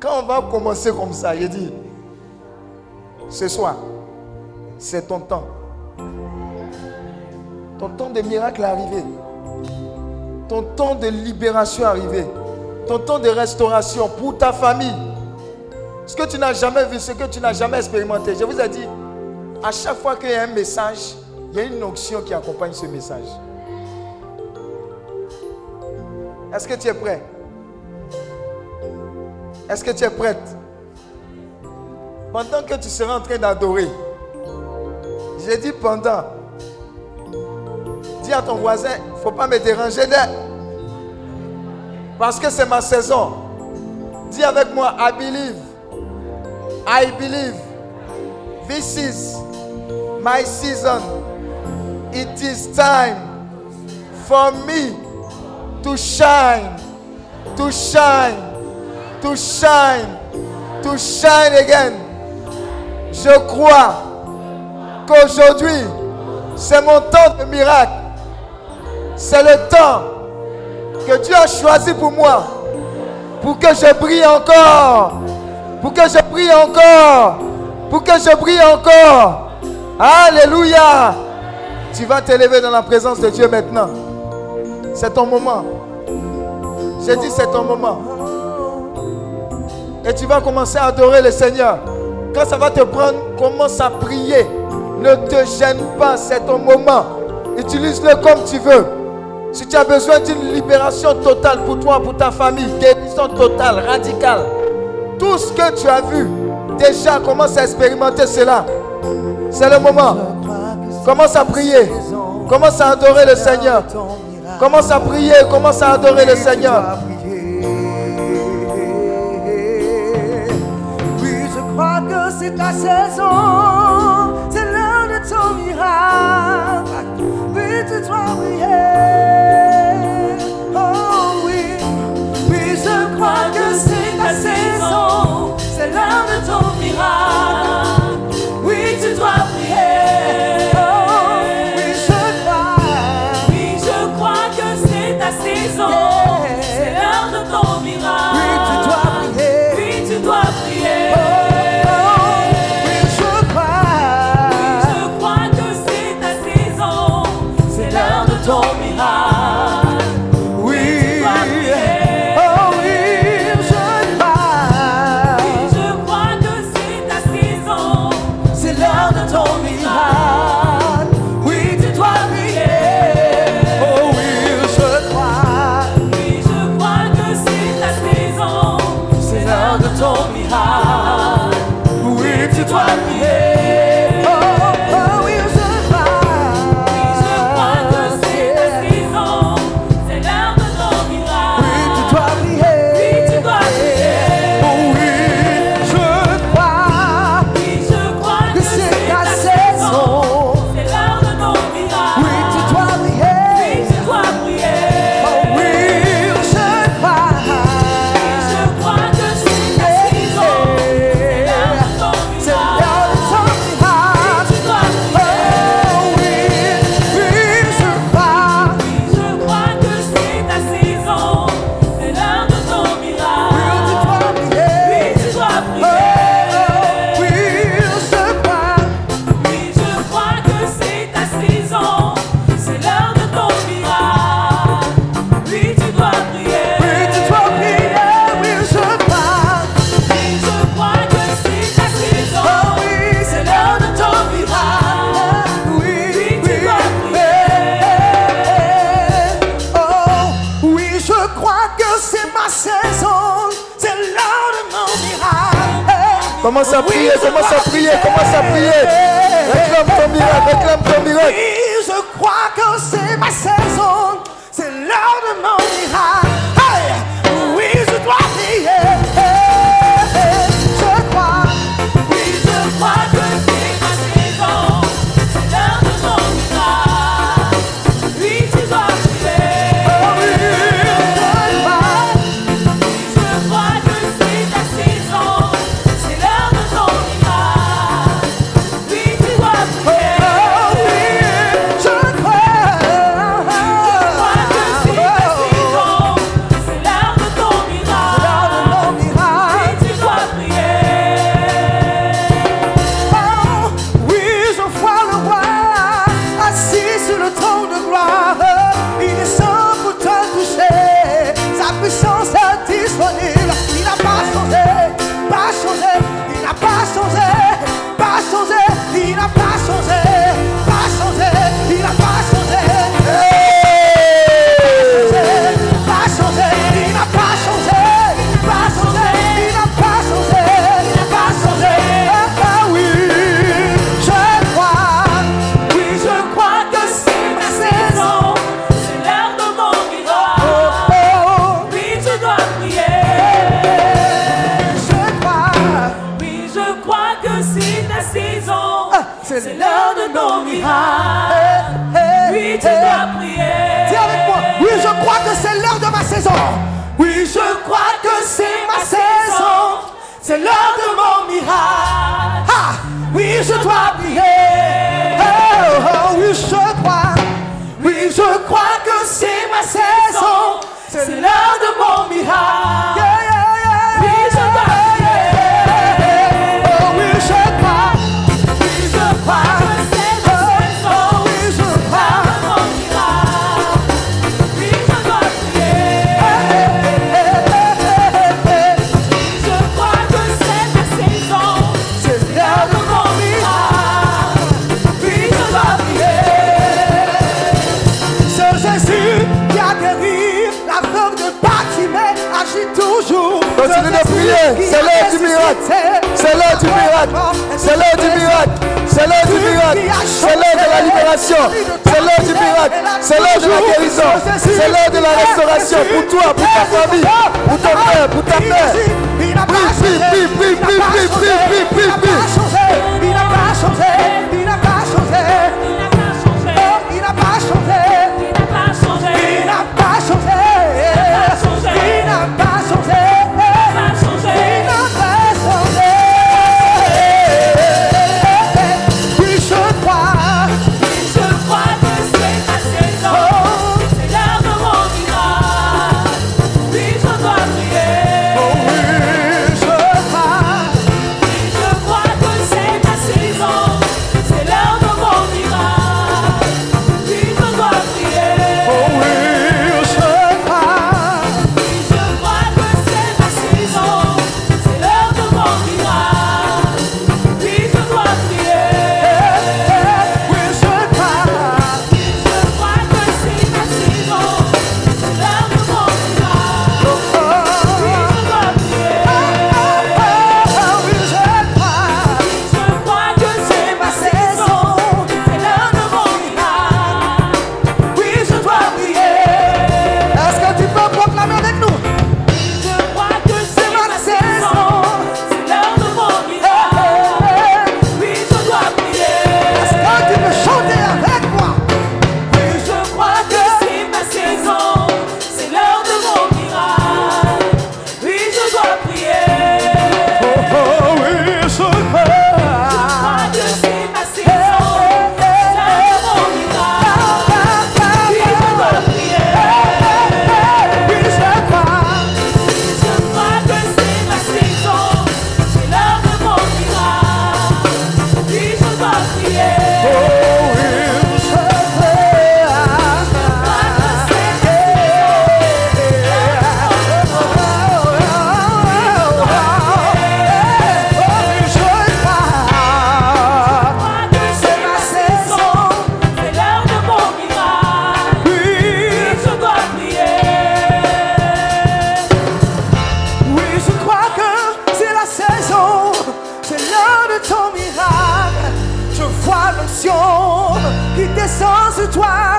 Quand on va commencer comme ça, il dit, ce soir, c'est ton temps. Ton temps de miracle est arrivé. Ton temps de libération est arrivé. Ton temps de restauration pour ta famille. Ce que tu n'as jamais vu, ce que tu n'as jamais expérimenté. Je vous ai dit, à chaque fois qu'il y a un message, il y a une onction qui accompagne ce message. Est-ce que tu es prêt? Est-ce que tu es prête? Pendant que tu seras en train d'adorer, j'ai dit pendant, dis à ton voisin, il ne faut pas me déranger d'air. Parce que c'est ma saison. Dis avec moi, I believe. I believe. This is my season. It is time for me to shine, to shine, to shine, to shine again. Je crois qu'aujourd'hui, c'est mon temps de miracle. C'est le temps que Dieu a choisi pour moi, pour que je brille encore, pour que je brille encore, pour que je brille encore. Alléluia. Tu vas t'élever dans la présence de Dieu maintenant. C'est ton moment. J'ai dit c'est ton moment. Et tu vas commencer à adorer le Seigneur. Quand ça va te prendre, commence à prier. Ne te gêne pas, c'est ton moment. Utilise-le comme tu veux. Si tu as besoin d'une libération totale pour toi, pour ta famille, guérison totale, radicale, tout ce que tu as vu, déjà commence à expérimenter cela. C'est le moment. Commence à prier. Commence à adorer le Seigneur. Commence à prier. Commence à adorer le Seigneur. C'est ta saison, c'est l'heure de ton miracle. Oui, tu dois briller. Oh oui, oui, je crois que c'est ta saison, c'est l'heure de ton miracle. Commence à prier, commence à prier, commence à prier. Réclame ton miracle, réclame ton miracle. Qui descend sur toi,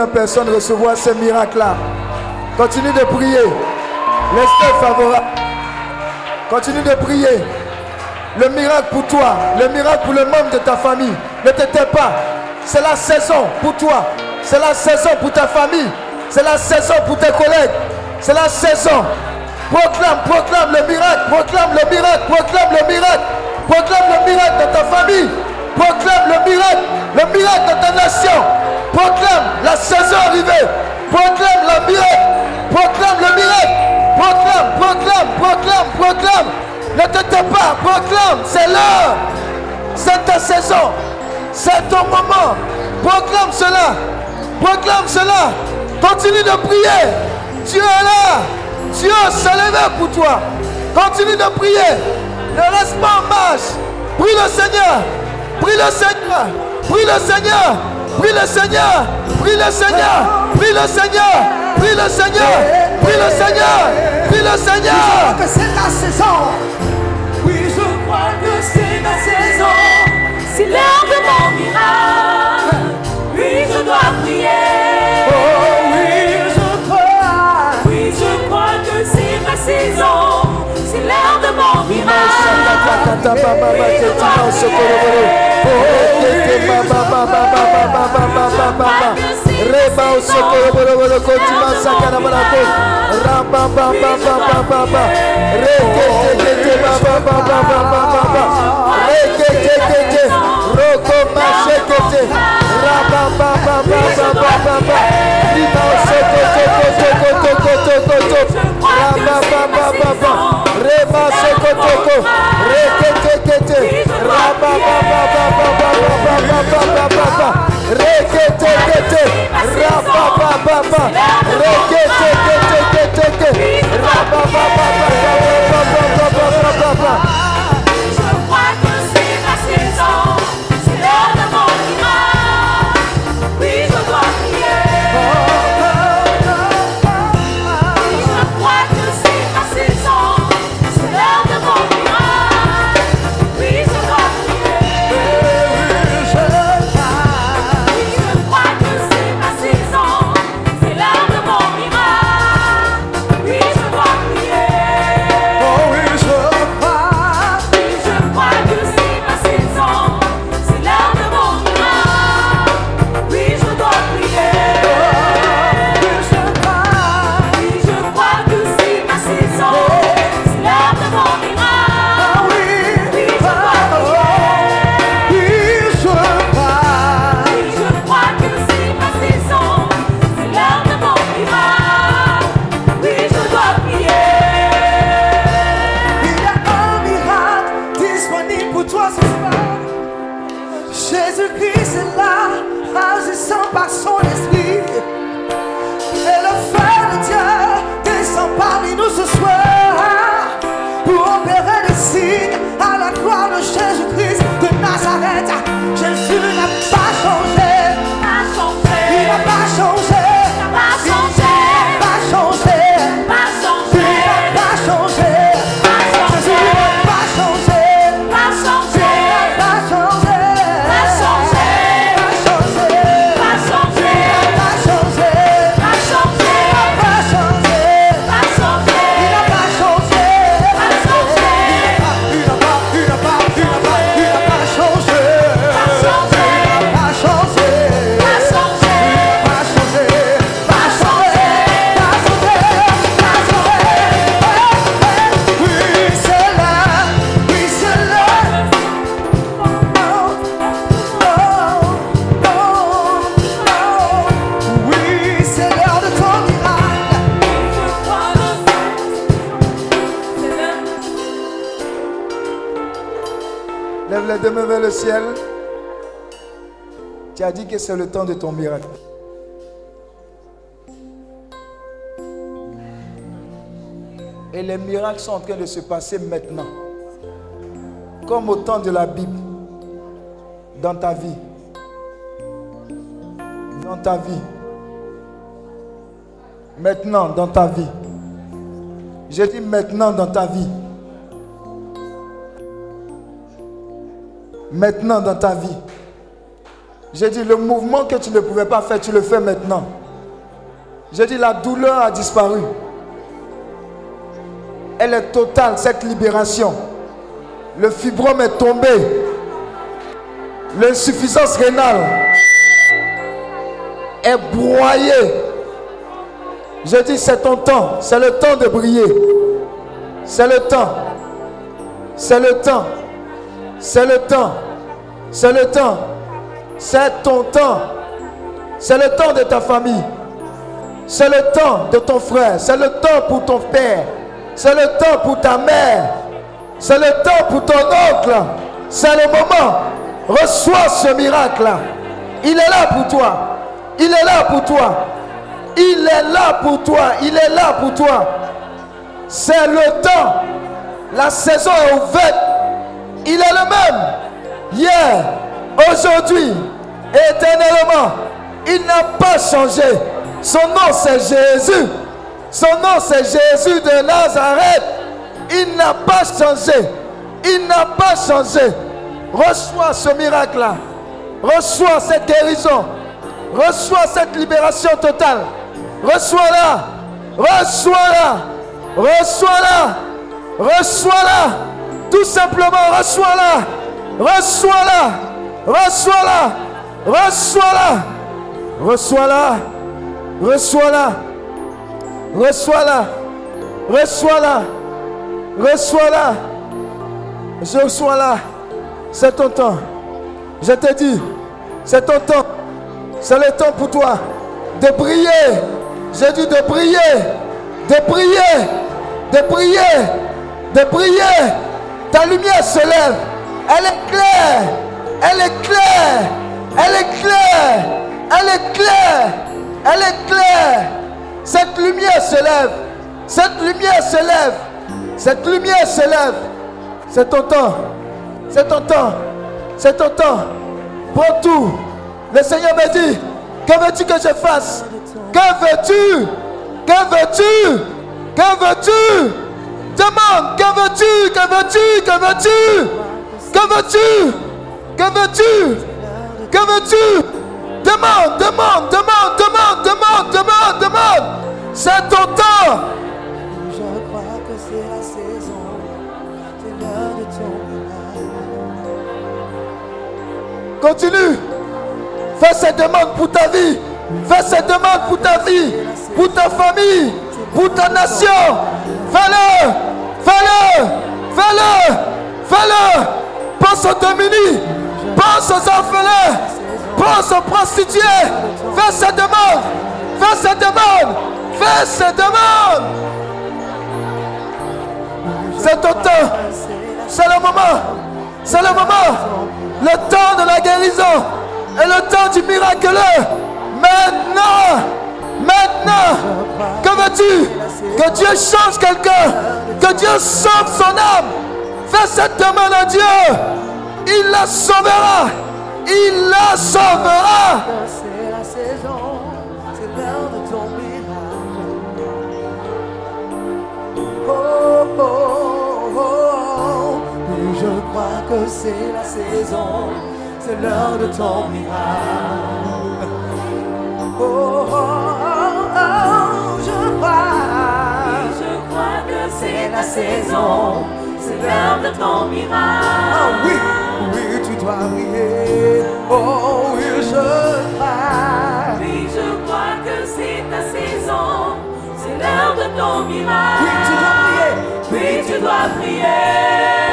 plusieurs personnes recevoir ces miracles-là. Continue de prier. L'esprit favorable. Continue de prier. Le miracle pour toi, le miracle pour le membre de ta famille. Ne te tais pas. C'est la saison pour toi. C'est la saison pour ta famille. C'est la saison pour tes collègues. C'est la saison. Proclame, proclame le miracle. Proclame le miracle. Proclame le miracle. Proclame le miracle dans ta famille. Proclame le miracle. Le miracle dans ta nation. Proclame la saison arrivée. Proclame le miracle. Proclame le miracle. Proclame, proclame, proclame, proclame. Ne te tais pas. Proclame. C'est l'heure. C'est ta saison. C'est ton moment. Proclame cela. Proclame cela. Continue de prier. Dieu est là. Dieu s'est levé pour toi. Continue de prier. Ne reste pas en marche. Prie le Seigneur. Prie le Seigneur. Prie le Seigneur. Prie le Seigneur. Prie le Seigneur. Prie le Seigneur. Prie le Seigneur. Prie le Seigneur. Prie le Seigneur. que c'est ta saison. Oui, je crois que c'est ta saison. C'est l'heure de mon miracle. Oui, je dois Reba o sokoro bolo bolo koti masakara balako. Ramba ba ba ba ba ba ba. Reke te te te ba ba. Roko masheke. Raba ba ba ba. Raba Rapa, Tu as dit que c'est le temps de ton miracle. Et les miracles sont en train de se passer maintenant. Comme au temps de la Bible. Dans ta vie. Dans ta vie. Maintenant, dans ta vie. Je dis maintenant dans ta vie. Maintenant dans ta vie. J'ai dit, le mouvement que tu ne pouvais pas faire, tu le fais maintenant. J'ai dit, la douleur a disparu. Elle est totale, cette libération. Le fibrome est tombé. L'insuffisance rénale est broyée. Je dis, c'est ton temps. C'est le temps de briller. C'est le temps. C'est le temps. C'est le temps. C'est le temps. C'est ton temps. C'est le temps de ta famille. C'est le temps de ton frère. C'est le temps pour ton père. C'est le temps pour ta mère. C'est le temps pour ton oncle. C'est le moment. Reçois ce miracle. Il est là pour toi. Il est là pour toi. Il est là pour toi. Il est là pour toi. C'est le temps. La saison est ouverte. Il est le même. Hier, aujourd'hui, éternellement. Il n'a pas changé. Son nom c'est Jésus. Son nom c'est Jésus de Nazareth. Il n'a pas changé. Il n'a pas changé. Reçois ce miracle-là. Reçois cette guérison. Reçois cette libération totale. Reçois-la. Reçois-la. Reçois-la. Reçois-la. Tout simplement, reçois-la. Reçois-la. Reçois-la. Reçois-la. Reçois-la. Reçois-la. Reçois-la. Reçois-la. Reçois-la. Je reçois là. C'est ton temps. Je te dis, c'est ton temps. C'est le temps pour toi de briller. J'ai dit de briller. De briller. De briller. De briller. Ta lumière se lève. Elle est claire. Elle est claire. Elle est claire. Elle est claire. Elle est claire. Cette lumière se lève. Cette lumière se lève. Cette lumière se lève. C'est ton temps. C'est ton temps. C'est ton temps. Prends tout. Le Seigneur me dit, que veux-tu que je fasse? Que veux-tu? Que veux-tu? Que veux-tu? Demande, que veux-tu? Que veux-tu? Que veux-tu? Que veux-tu? Que veux-tu? Que veux-tu? Demande, demande, demande, demande, demande, demande, demande. C'est ton temps. Je crois que c'est la saison, c'est l'heure de ton Continue. Fais cette demande pour ta vie. Fais cette demande pour ta vie, pour ta famille, pour ta nation. Fais-le. Fais-le. Fais-le. Fais-le. Pense aux démunis. Pense aux orphelins. Pense aux prostituées. Fais cette demande. Fais cette demande. Fais cette demande. C'est ton temps. C'est le moment. C'est le moment. Le temps de la guérison. Et le temps du miraculeux. Maintenant. Maintenant. Que veux-tu? Que Dieu change quelqu'un. Que Dieu sauve son âme. Fais cette demande à Dieu. Il la sauvera. Il la sauvera. C'est la saison, c'est l'heure de ton miracle. Oh, oh, oh, oh. Je crois que c'est la saison, c'est l'heure de ton miracle. Oh, oh, oh, oh, je crois. Je crois que c'est la saison, c'est l'heure de ton miracle. Ah oui, oui, tu dois briller. Oh oui, je crois. Oui, je crois que c'est ta saison, c'est l'heure de ton miracle. Oui, tu dois briller. Oui, tu dois prier.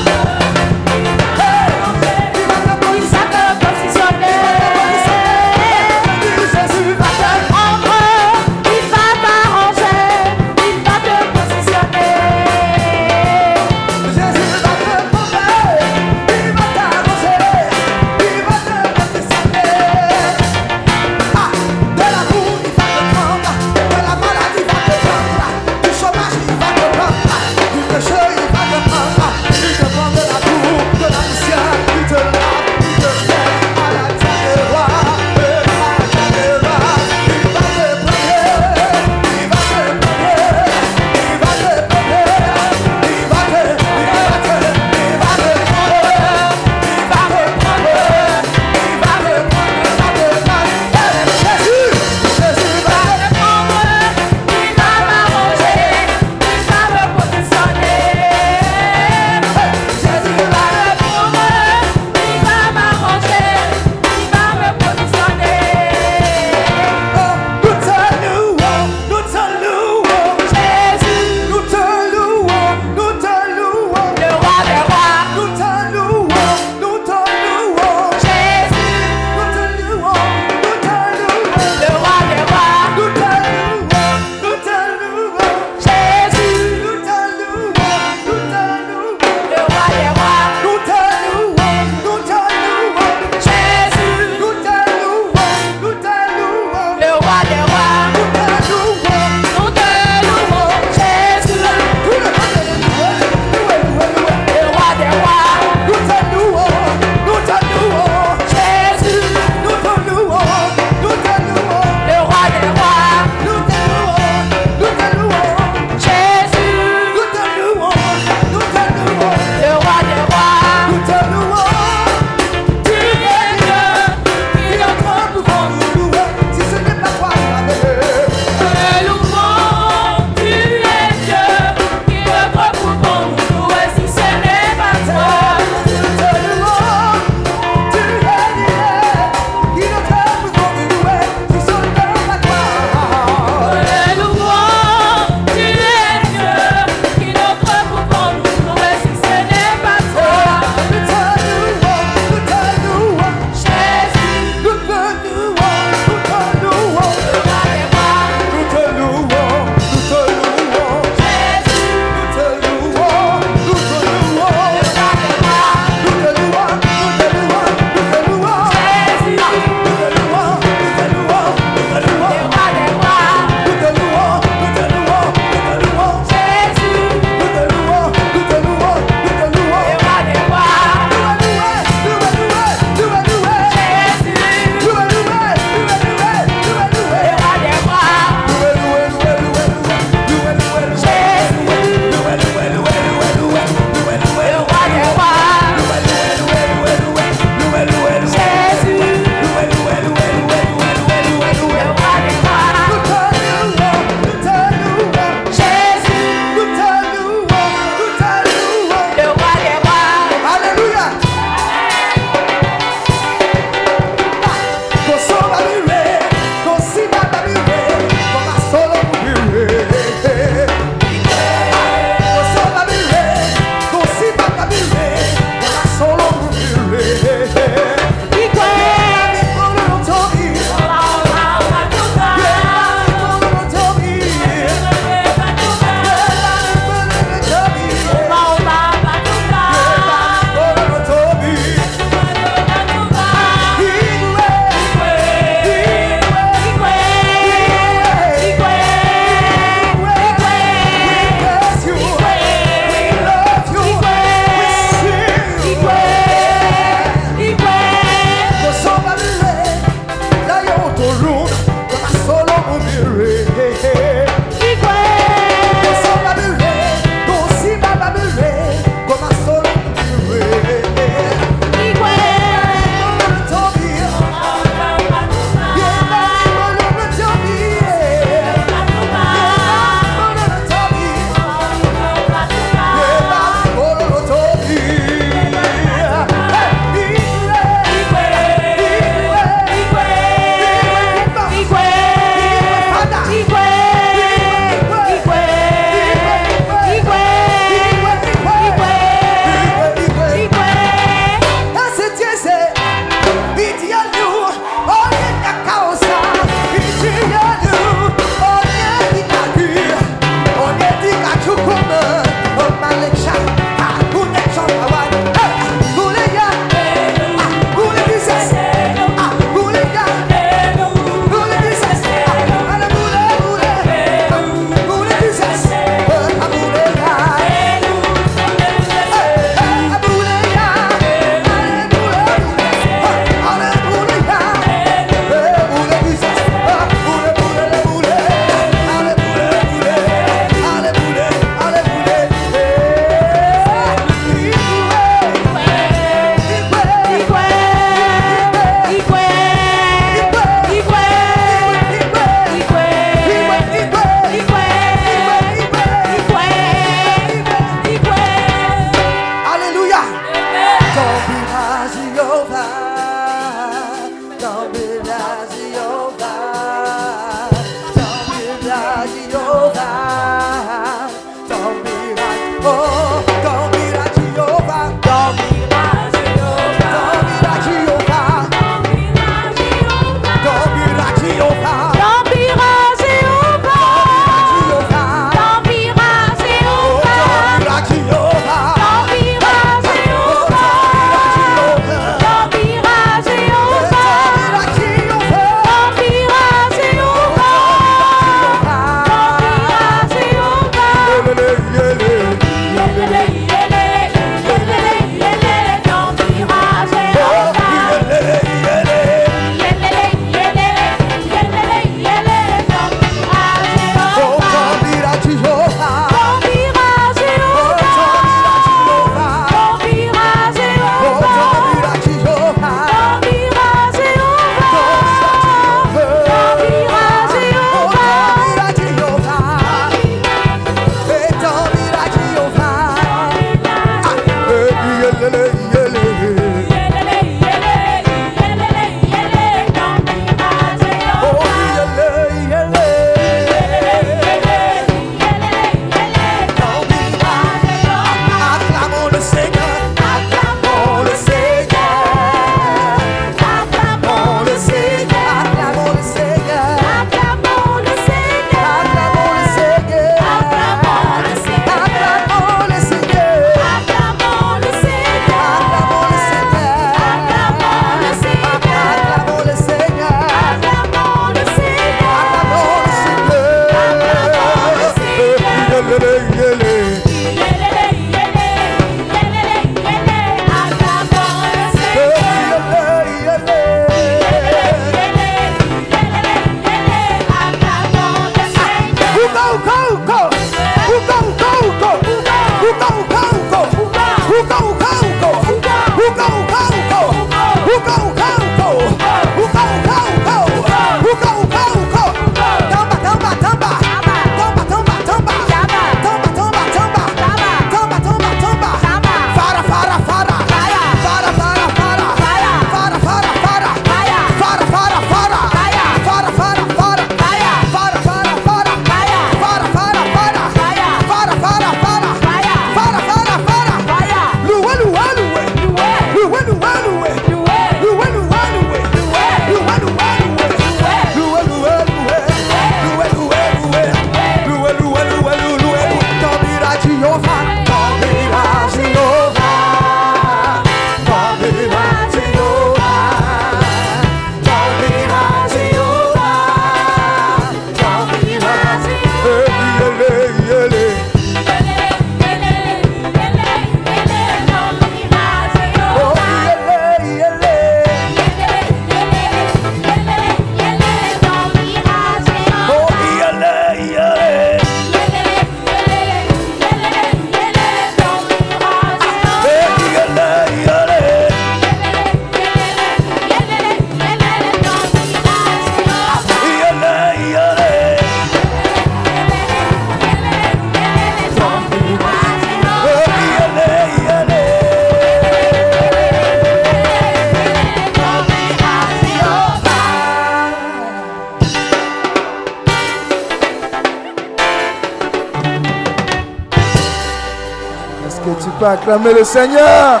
Acclamer le Seigneur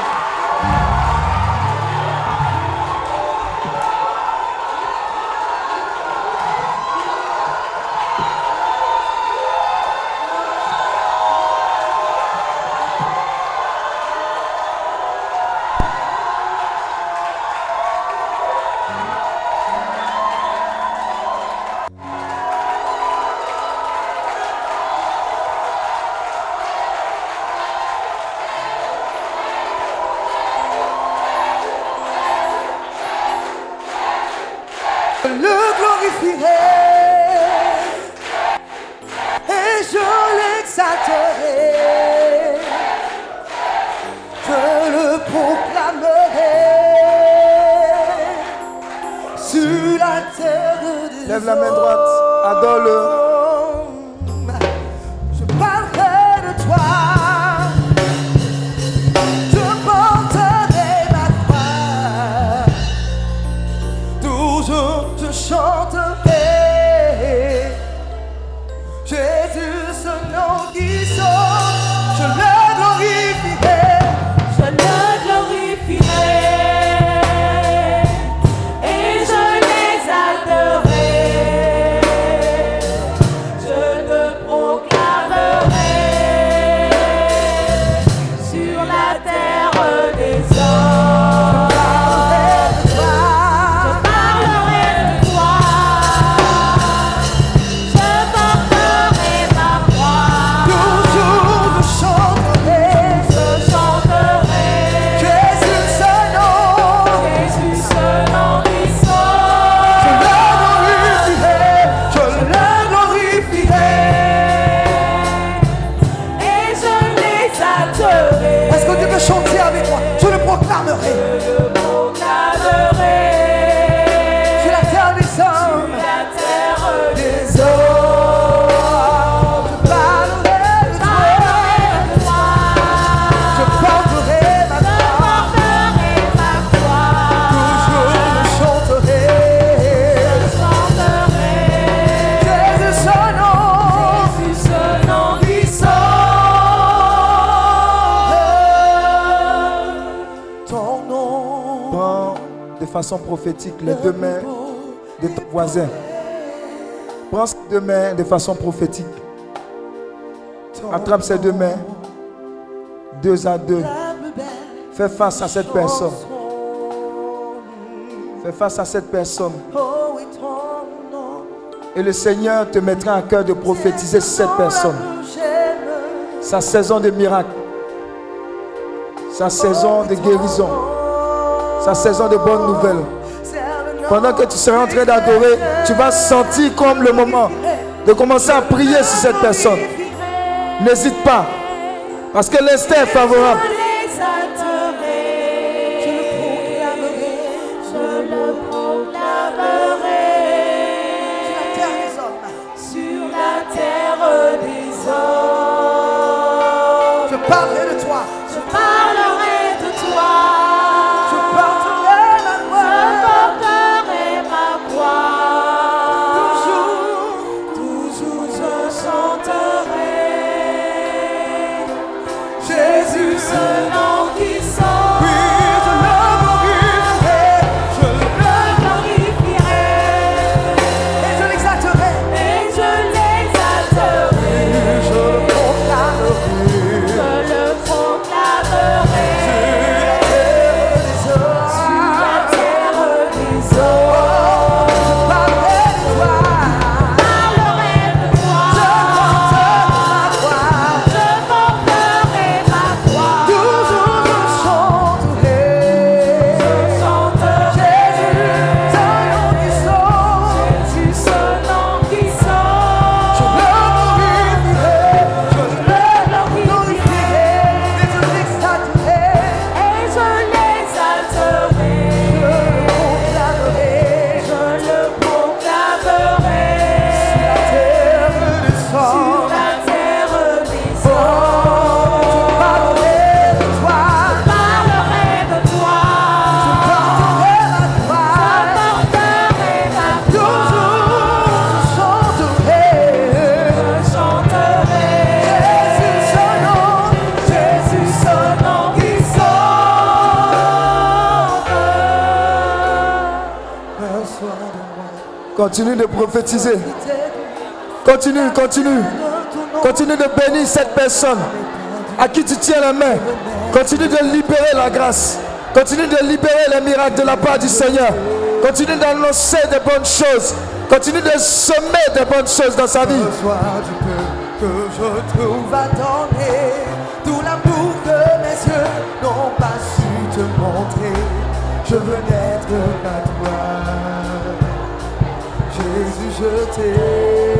prophétique les deux mains de ton voisin. Prends ces deux mains de façon prophétique. Attrape ces deux mains, deux à deux. Fais face à cette personne. Fais face à cette personne. Et le Seigneur te mettra à cœur de prophétiser cette personne. Sa saison de miracle. Sa saison de guérison. Sa saison de bonnes nouvelles. Pendant que tu seras en train d'adorer, tu vas sentir comme le moment de commencer à prier sur cette personne. N'hésite pas. Parce que l'instant est favorable. Continue de prophétiser. Continue, continue. Continue de bénir cette personne à qui tu tiens la main. Continue de libérer la grâce. Continue de libérer les miracles de la part du Seigneur. Continue d'annoncer de bonnes choses. Continue de semer de bonnes choses dans sa vie. take.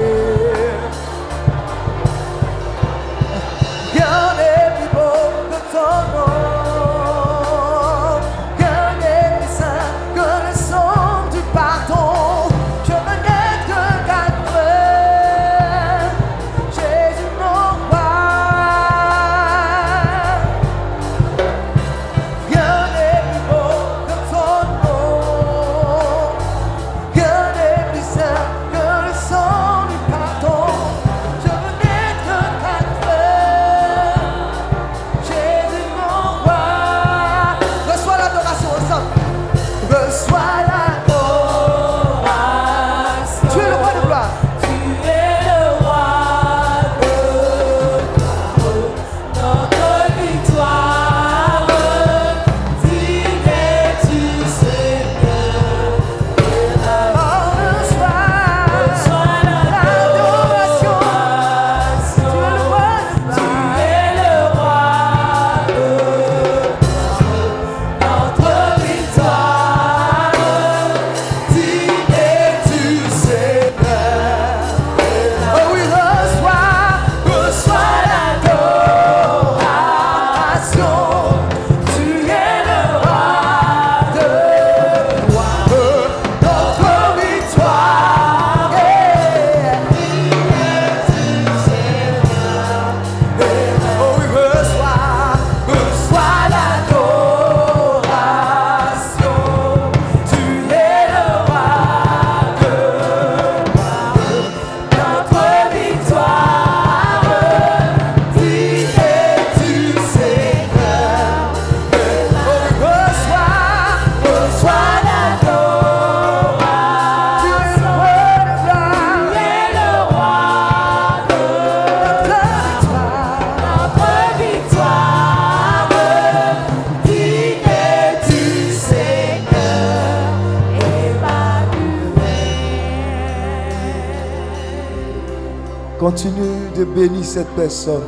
Bénir cette personne.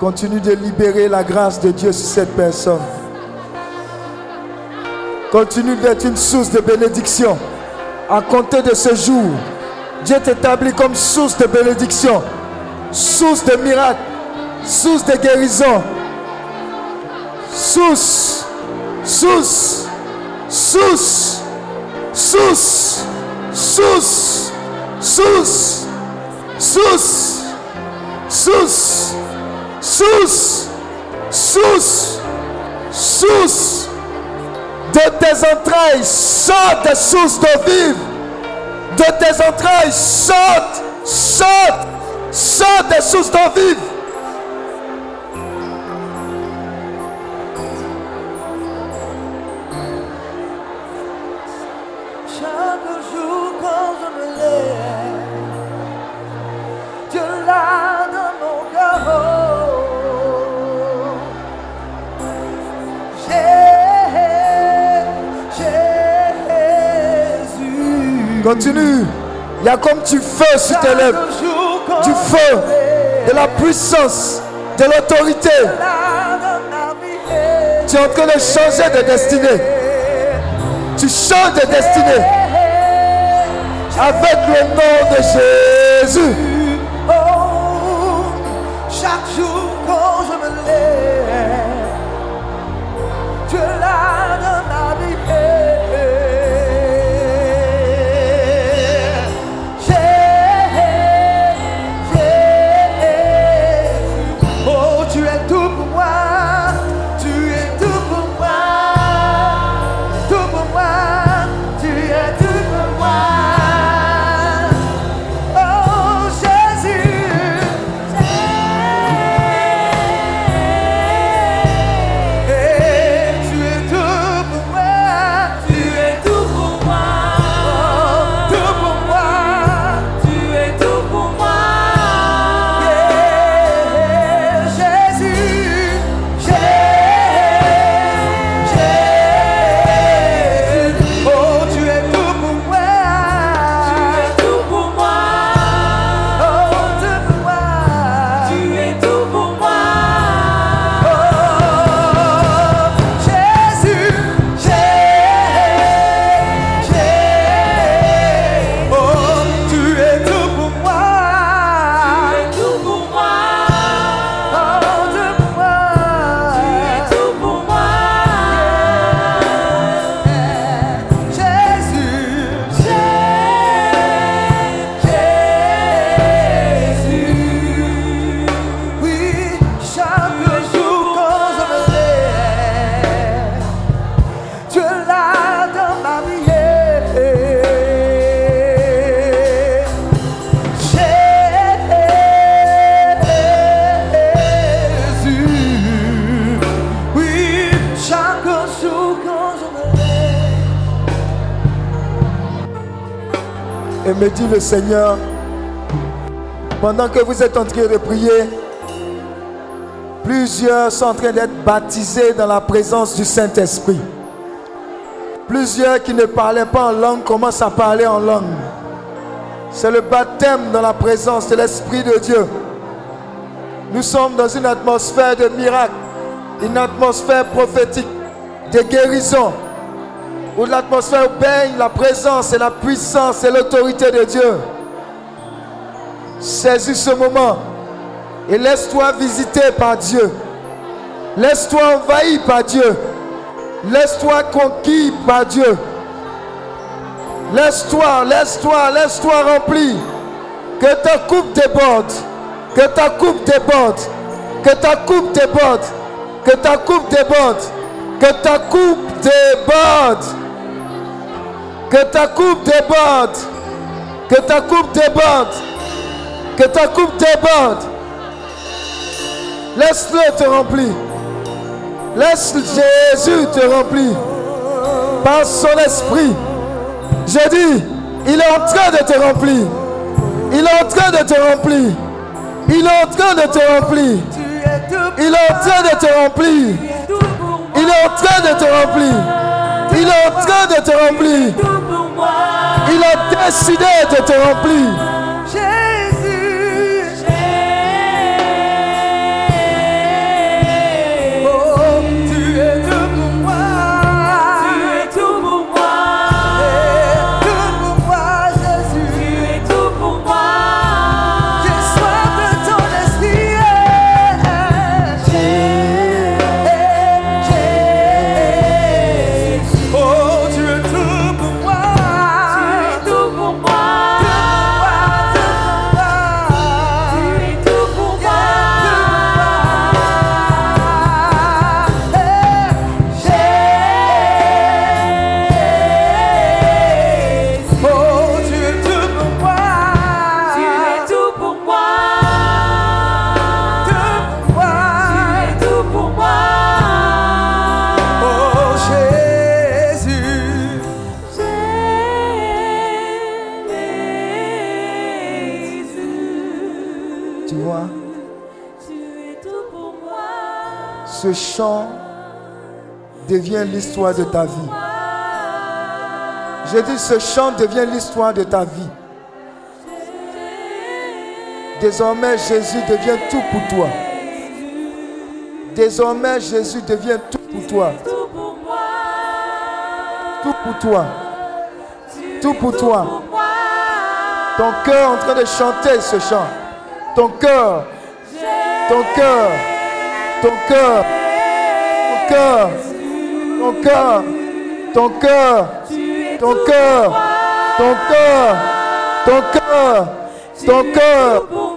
Continue de libérer la grâce de Dieu sur cette personne. Continue d'être une source de bénédiction. À compter de ce jour, Dieu t'établit comme source de bénédiction, source de miracles, source de guérison, source, source, source, source, source, SUS, SUS, SUS, SUS, SUS, SUS. De tes entrailles saute des sources d'eau vive. De tes entrailles saute, saute, saute des sources d'eau vive. Continue. Il y a comme du feu sur tes lèvres. Du feu, de la puissance, de l'autorité. Tu es en train de changer de destinée. Tu changes de destinée. Avec le nom de Jésus. Chaque jour Me dit le Seigneur, pendant que vous êtes en train de prier, plusieurs sont en train d'être baptisés dans la présence du Saint-Esprit. Plusieurs qui ne parlaient pas en langue commencent à parler en langue. C'est le baptême dans la présence de l'Esprit de Dieu. Nous sommes dans une atmosphère de miracle, une atmosphère prophétique, de guérison, où l'atmosphère baigne la présence et la puissance et l'autorité de Dieu. Saisis ce moment et laisse-toi visiter par Dieu. Laisse-toi envahi par Dieu. Laisse-toi conquis par Dieu. Laisse-toi, laisse-toi, laisse-toi rempli. Que ta coupe déborde. Que ta coupe déborde. Que ta coupe déborde. Que ta coupe déborde. Que ta coupe déborde. Que ta coupe déborde. Que ta coupe déborde. Que ta coupe déborde. Laisse-le te remplir. Laisse Jésus te remplir. Par son esprit. Je dis, il est en train de te remplir. Il est en train de te remplir. Il est en train de te remplir. Il est en train de te remplir. Il est en train de te remplir. Il est en train de te remplir. Il a décidé de te remplir. Chant devient l'histoire de ta vie. Je dis, ce chant devient l'histoire de ta vie. Désormais, Jésus devient tout pour toi. Désormais, Jésus devient tout pour toi. Tout pour toi. Tout pour toi. Ton cœur en train de chanter ce chant. Ton cœur. Ton cœur. Ton cœur. Cœur. Ton cœur. Ton cœur. Ton cœur. Ton cœur. Ton cœur. Ton cœur.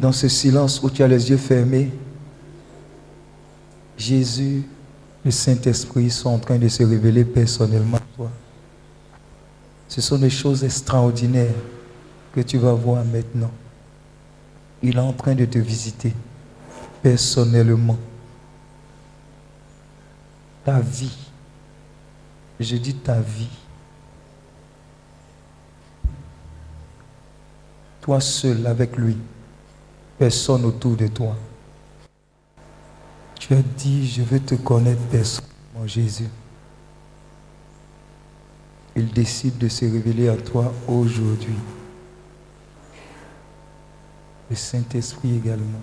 Dans ce silence où tu as les yeux fermés, Jésus, le Saint-Esprit sont en train de se révéler personnellement à toi. Ce sont des choses extraordinaires que tu vas voir maintenant. Il est en train de te visiter personnellement. Ta vie, Je dis ta vie. Toi seul avec lui. Personne autour de toi. Tu as dit, je veux te connaître personne, mon Jésus. Il décide de se révéler à toi aujourd'hui. Le Saint-Esprit également.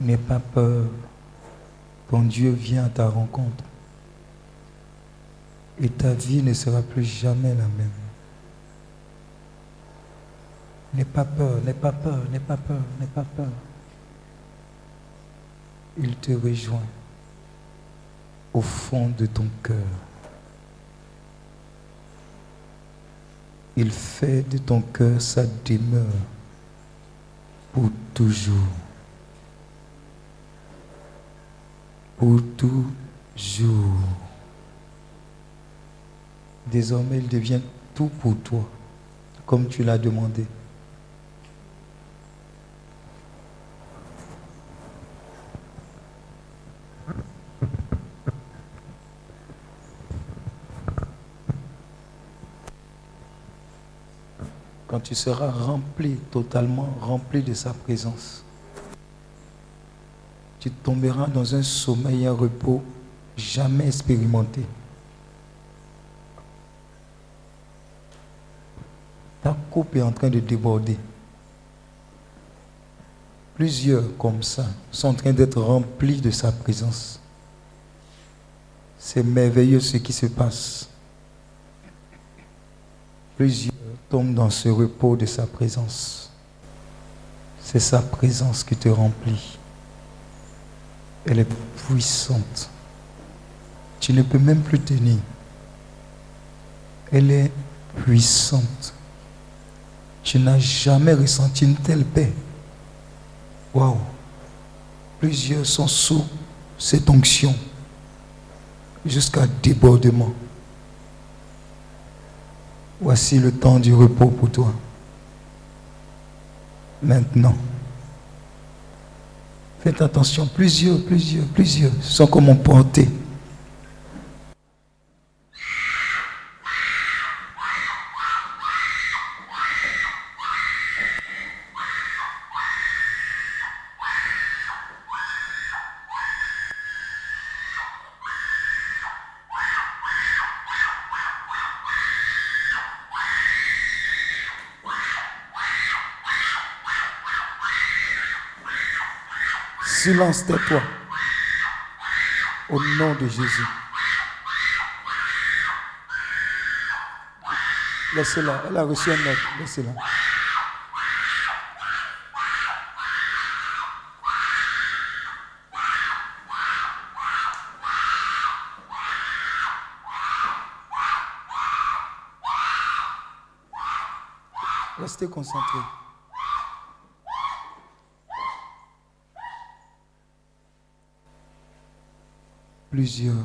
N'aie pas peur. Ton Dieu vient à ta rencontre. Et ta vie ne sera plus jamais la même. N'aie pas peur, n'aie pas peur, n'aie pas peur, n'aie pas peur. Il te rejoint au fond de ton cœur. Il fait de ton cœur sa demeure pour toujours. Pour toujours. Désormais, il devient tout pour toi, comme tu l'as demandé. Quand tu seras rempli, totalement rempli de sa présence, tu tomberas dans un sommeil un repos jamais expérimenté. Ta coupe est en train de déborder. Plusieurs comme ça sont en train d'être remplis de sa présence. C'est merveilleux ce qui se passe. Plusieurs tombent dans ce repos de sa présence. C'est sa présence qui te remplit. Elle est puissante. Tu ne peux même plus tenir. Elle est puissante. Tu n'as jamais ressenti une telle paix. Waouh. Plusieurs sont sous cette onction jusqu'à débordement. Voici le temps du repos pour toi. Maintenant. Faites attention, plusieurs, plusieurs, plusieurs sont comme emportés. Silence, tais-toi. Au nom de Jésus. Laissez-la. Elle a reçu un ordre. Laissez-la. Restez concentrés. Plusieurs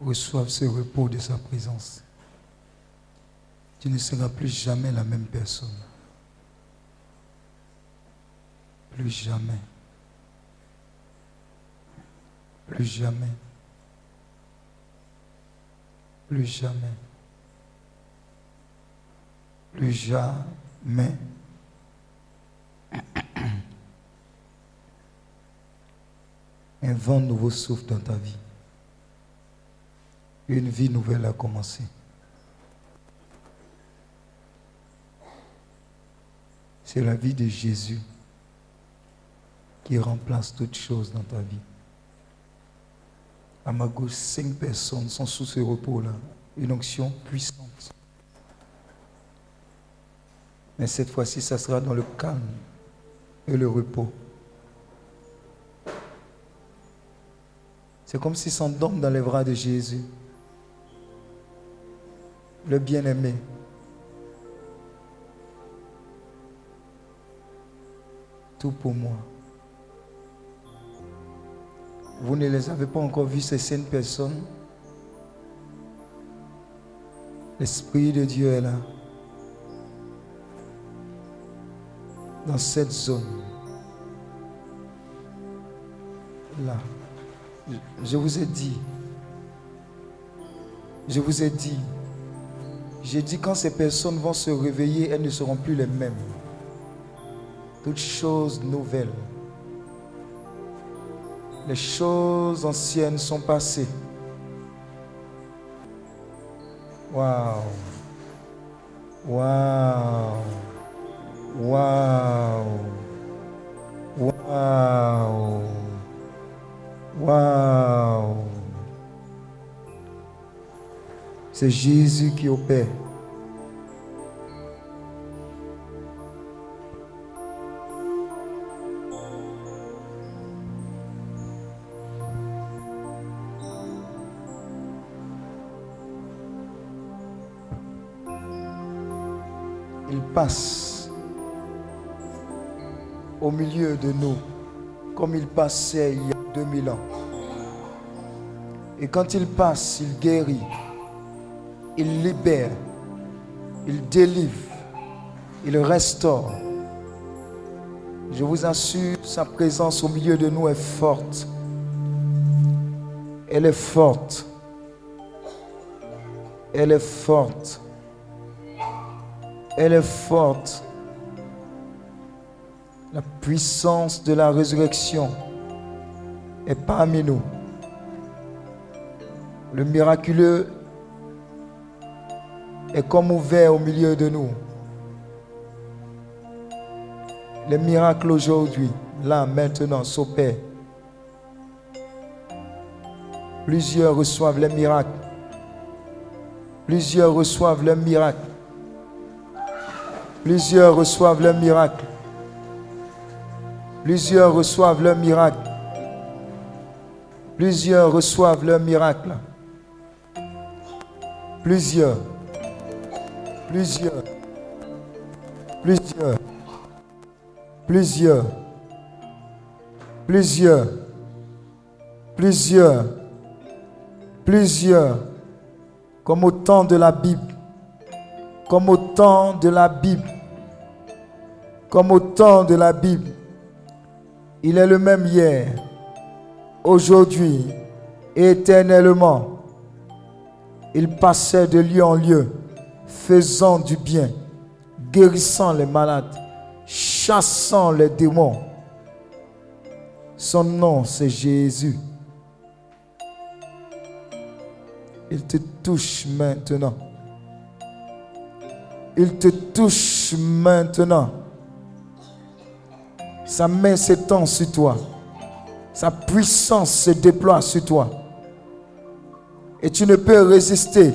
reçoivent ce repos de sa présence. Tu ne seras plus jamais la même personne. Plus jamais. Plus jamais. Plus jamais. Plus jamais. Un vent nouveau souffle dans ta vie. Une vie nouvelle a commencé. C'est la vie de Jésus qui remplace toutes choses dans ta vie. À ma gauche, cinq personnes sont sous ce repos-là. Une onction puissante. Mais cette fois-ci, ça sera dans le calme et le repos. C'est comme s'ils s'endorment dans les bras de Jésus. Le bien-aimé. Tout pour moi. Vous ne les avez pas encore vus, ces saintes personnes. L'Esprit de Dieu est là. Dans cette zone. Là. Je vous ai dit, je vous ai dit, j'ai dit quand ces personnes vont se réveiller, elles ne seront plus les mêmes. Toutes choses nouvelles. Les choses anciennes sont passées. Waouh. Waouh. Waouh. Waouh. Waouh. C'est Jésus qui opère. Il passe au milieu de nous comme il passait a 2000 ans. Et quand il passe, il guérit, il libère, il délivre, il restaure. Je vous assure, sa présence au milieu de nous est forte. Elle est forte. Elle est forte. Elle est forte. La puissance de la résurrection est parmi nous. Le miraculeux est comme ouvert au milieu de nous. Les miracles aujourd'hui, là, maintenant, s'opèrent. Plusieurs reçoivent les miracles. Plusieurs reçoivent les miracles. Plusieurs reçoivent le miracle. Plusieurs reçoivent le miracle. Plusieurs reçoivent le miracle. Plusieurs. Plusieurs. Plusieurs. Plusieurs. Plusieurs. Plusieurs. Plusieurs. Comme au temps de la Bible. Comme au temps de la Bible. Comme au temps de la Bible. Il est le même hier, aujourd'hui éternellement. Il passait de lieu en lieu, faisant du bien, guérissant les malades, chassant les démons. Son nom, c'est Jésus. Il te touche maintenant. Il te touche maintenant. Sa main s'étend sur toi. Sa puissance se déploie sur toi. Et tu ne peux résister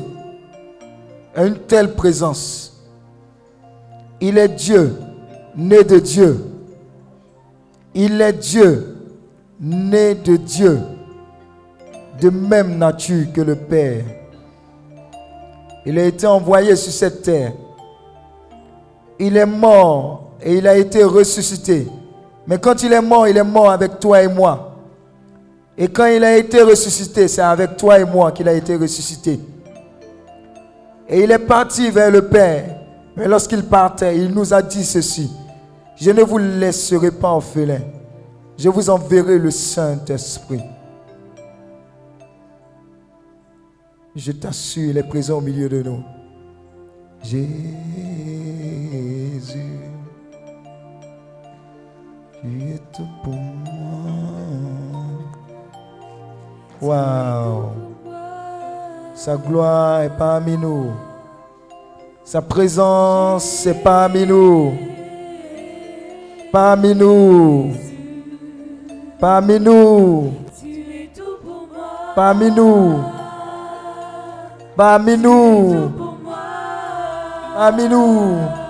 à une telle présence. Il est Dieu, né de Dieu. Il est Dieu, né de Dieu, de même nature que le Père. Il a été envoyé sur cette terre. Il est mort et il a été ressuscité. Mais quand il est mort, il est mort avec toi et moi. Et quand il a été ressuscité, c'est avec toi et moi qu'il a été ressuscité. Et il est parti vers le Père. Mais lorsqu'il partait, il nous a dit ceci. Je ne vous laisserai pas orphelin. Je vous enverrai le Saint-Esprit. Je t'assure, il est présent au milieu de nous. Jésus, tu es tout pour moi. Waouh. Sa gloire est parmi nous. Sa présence est parmi nous. Parmi nous. Parmi nous. Parmi nous. Parmi nous. Parmi nous.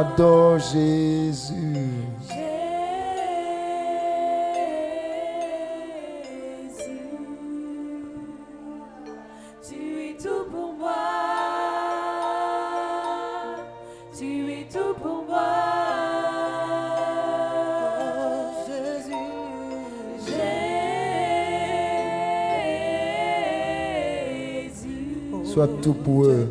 Adore Jésus. Jésus. Tu es tout pour moi. Tu es tout pour moi. Jésus. Jésus. Sois tout pour eux.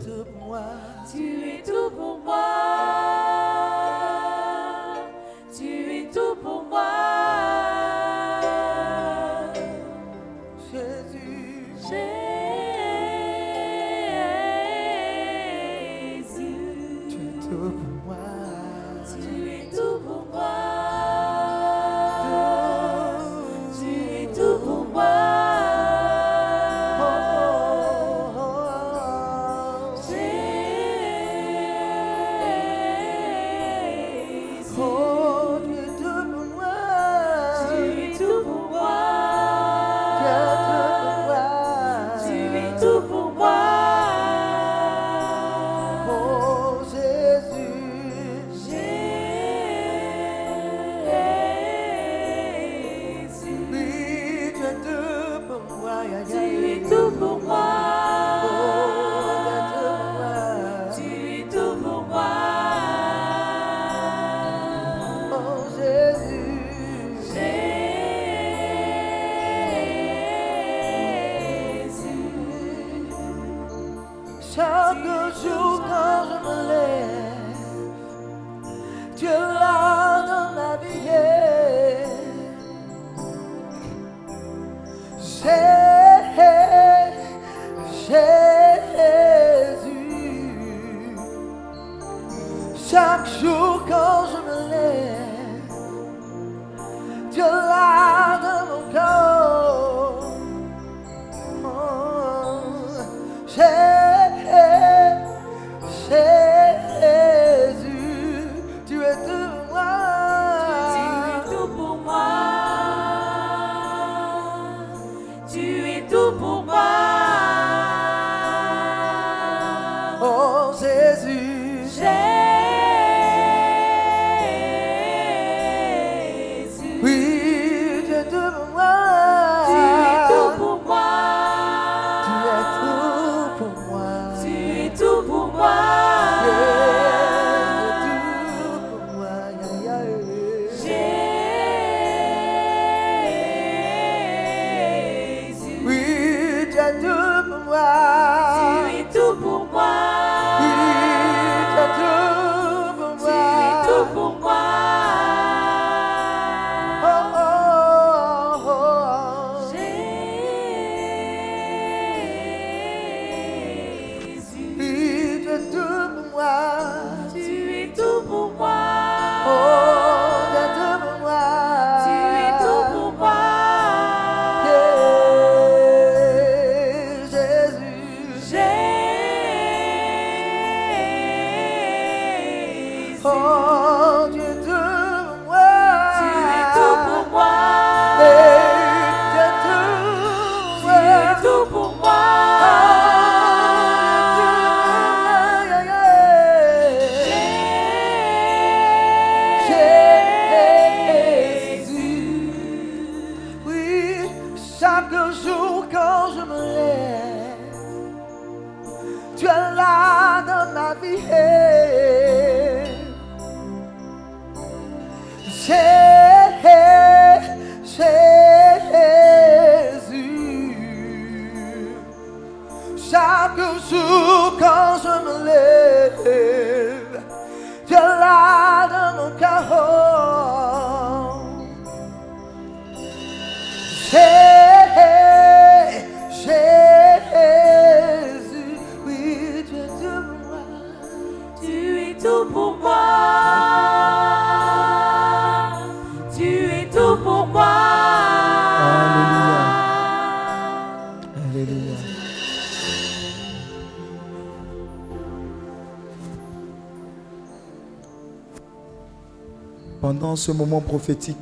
ce moment prophétique,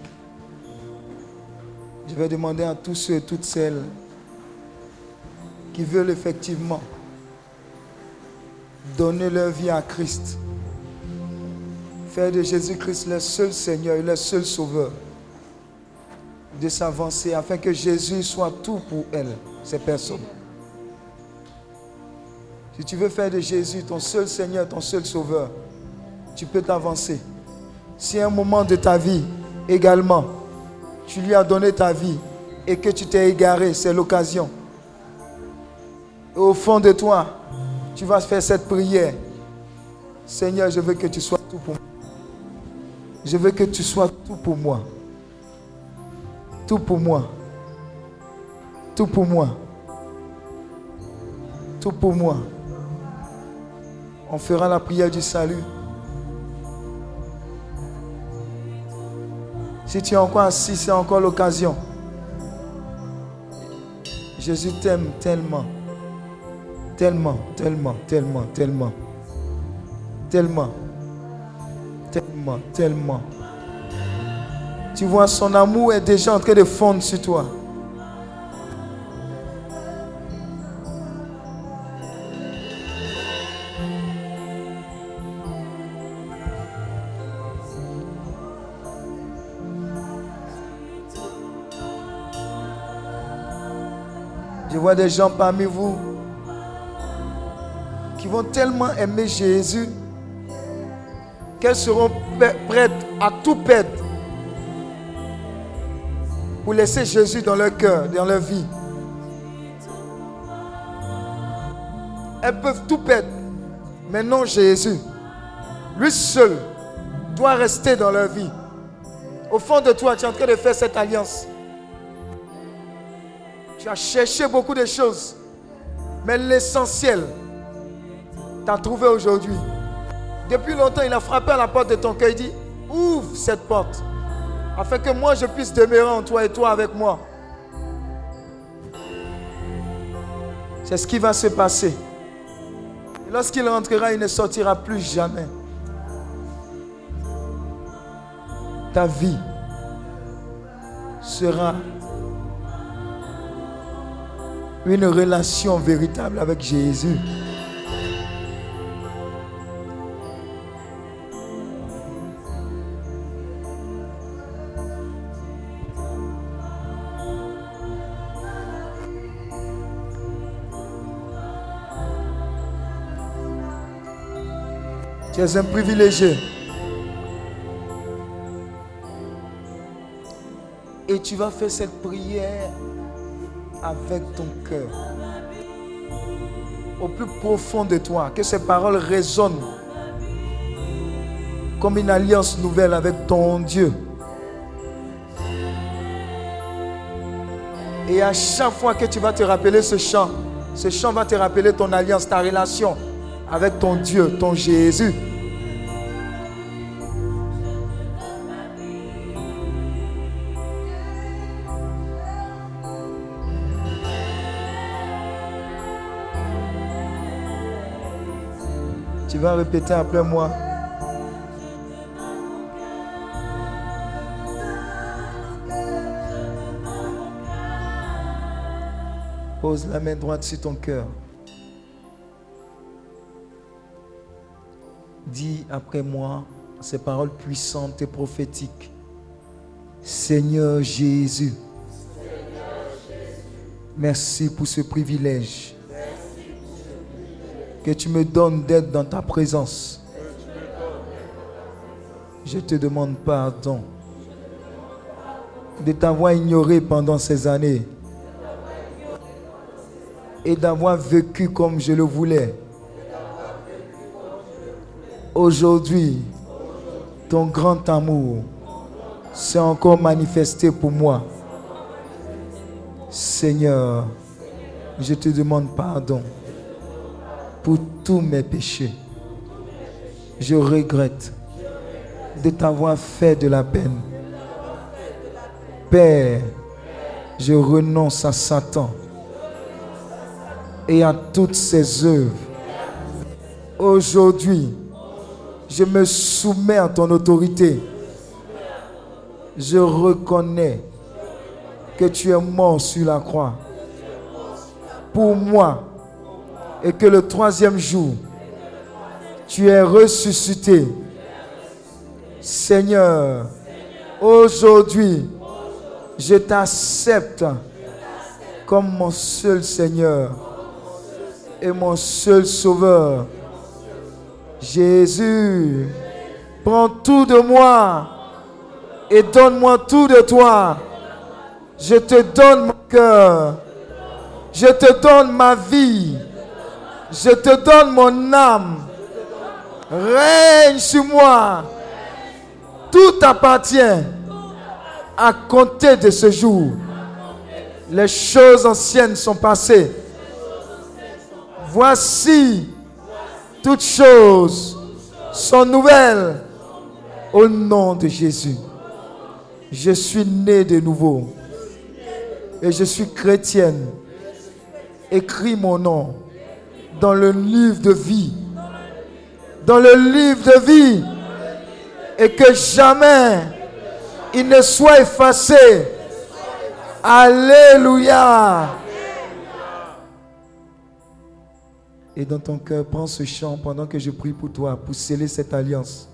je vais demander à tous ceux, et toutes celles qui veulent effectivement donner leur vie à Christ, faire de Jésus-Christ le seul Seigneur et le seul Sauveur, de s'avancer afin que Jésus soit tout pour elles, ces personnes. Si tu veux faire de Jésus ton seul Seigneur, ton seul Sauveur, tu peux t'avancer si un moment de ta vie également, tu lui as donné ta vie et que tu t'es égaré, c'est l'occasion. Au fond de toi, tu vas faire cette prière. Seigneur, je veux que tu sois tout pour moi. Je veux que tu sois tout pour moi. Tout pour moi. Tout pour moi. Tout pour moi. On fera la prière du salut. Si tu es encore assis, c'est encore l'occasion. Jésus t'aime tellement. Tellement, tellement, tellement, tellement. Tellement. Tellement, tellement. Tu vois, son amour est déjà en train de fondre sur toi. Des gens parmi vous qui vont tellement aimer Jésus qu'elles seront prêtes à tout perdre pour laisser Jésus dans leur cœur, dans leur vie. Elles peuvent tout perdre, mais non Jésus. Lui seul doit rester dans leur vie. Au fond de toi, tu es en train de faire cette alliance. Tu as cherché beaucoup de choses, mais l'essentiel, tu as trouvé aujourd'hui. Depuis longtemps, il a frappé à la porte de ton cœur. Il dit, ouvre cette porte, afin que moi je puisse demeurer en toi et toi avec moi. C'est ce qui va se passer. Et lorsqu'il rentrera, il ne sortira plus jamais. Ta vie sera une relation véritable avec Jésus. Tu es un privilégié. Et tu vas faire cette prière avec ton cœur. Au plus profond de toi, que ces paroles résonnent comme une alliance nouvelle avec ton Dieu. Et à chaque fois que tu vas te rappeler ce chant, ce chant va te rappeler ton alliance, ta relation avec ton Dieu, ton Jésus. Tu vas répéter après moi. Pose la main droite sur ton cœur. Dis après moi ces paroles puissantes et prophétiques. Seigneur Jésus, merci pour ce privilège que tu me donnes d'être dans ta présence. Je te demande pardon de t'avoir ignoré pendant ces années et d'avoir vécu comme je le voulais. Aujourd'hui, ton grand amour s'est encore manifesté pour moi. Seigneur, je te demande pardon pour tous mes péchés. Je regrette de t'avoir fait de la peine. Père, je renonce à Satan et à toutes ses œuvres. Aujourd'hui, je me soumets à ton autorité. Je reconnais que tu es mort sur la croix pour moi et que le troisième jour, tu es ressuscité. Seigneur, aujourd'hui, je t'accepte comme mon seul Seigneur et mon seul Sauveur. Jésus, prends tout de moi et donne-moi tout de toi. Je te donne mon cœur. Je te donne ma vie. Je te donne mon âme. Règne sur moi. Tout appartient à compter de ce jour. Les choses anciennes sont passées. Voici, toutes choses sont nouvelles au nom de Jésus. Je suis né de nouveau et je suis chrétienne. Écris mon nom dans le livre de vie. Dans le livre de vie. Et que jamais il ne soit effacé. Alléluia. Et dans ton cœur, prends ce chant pendant que je prie pour toi, pour sceller cette alliance.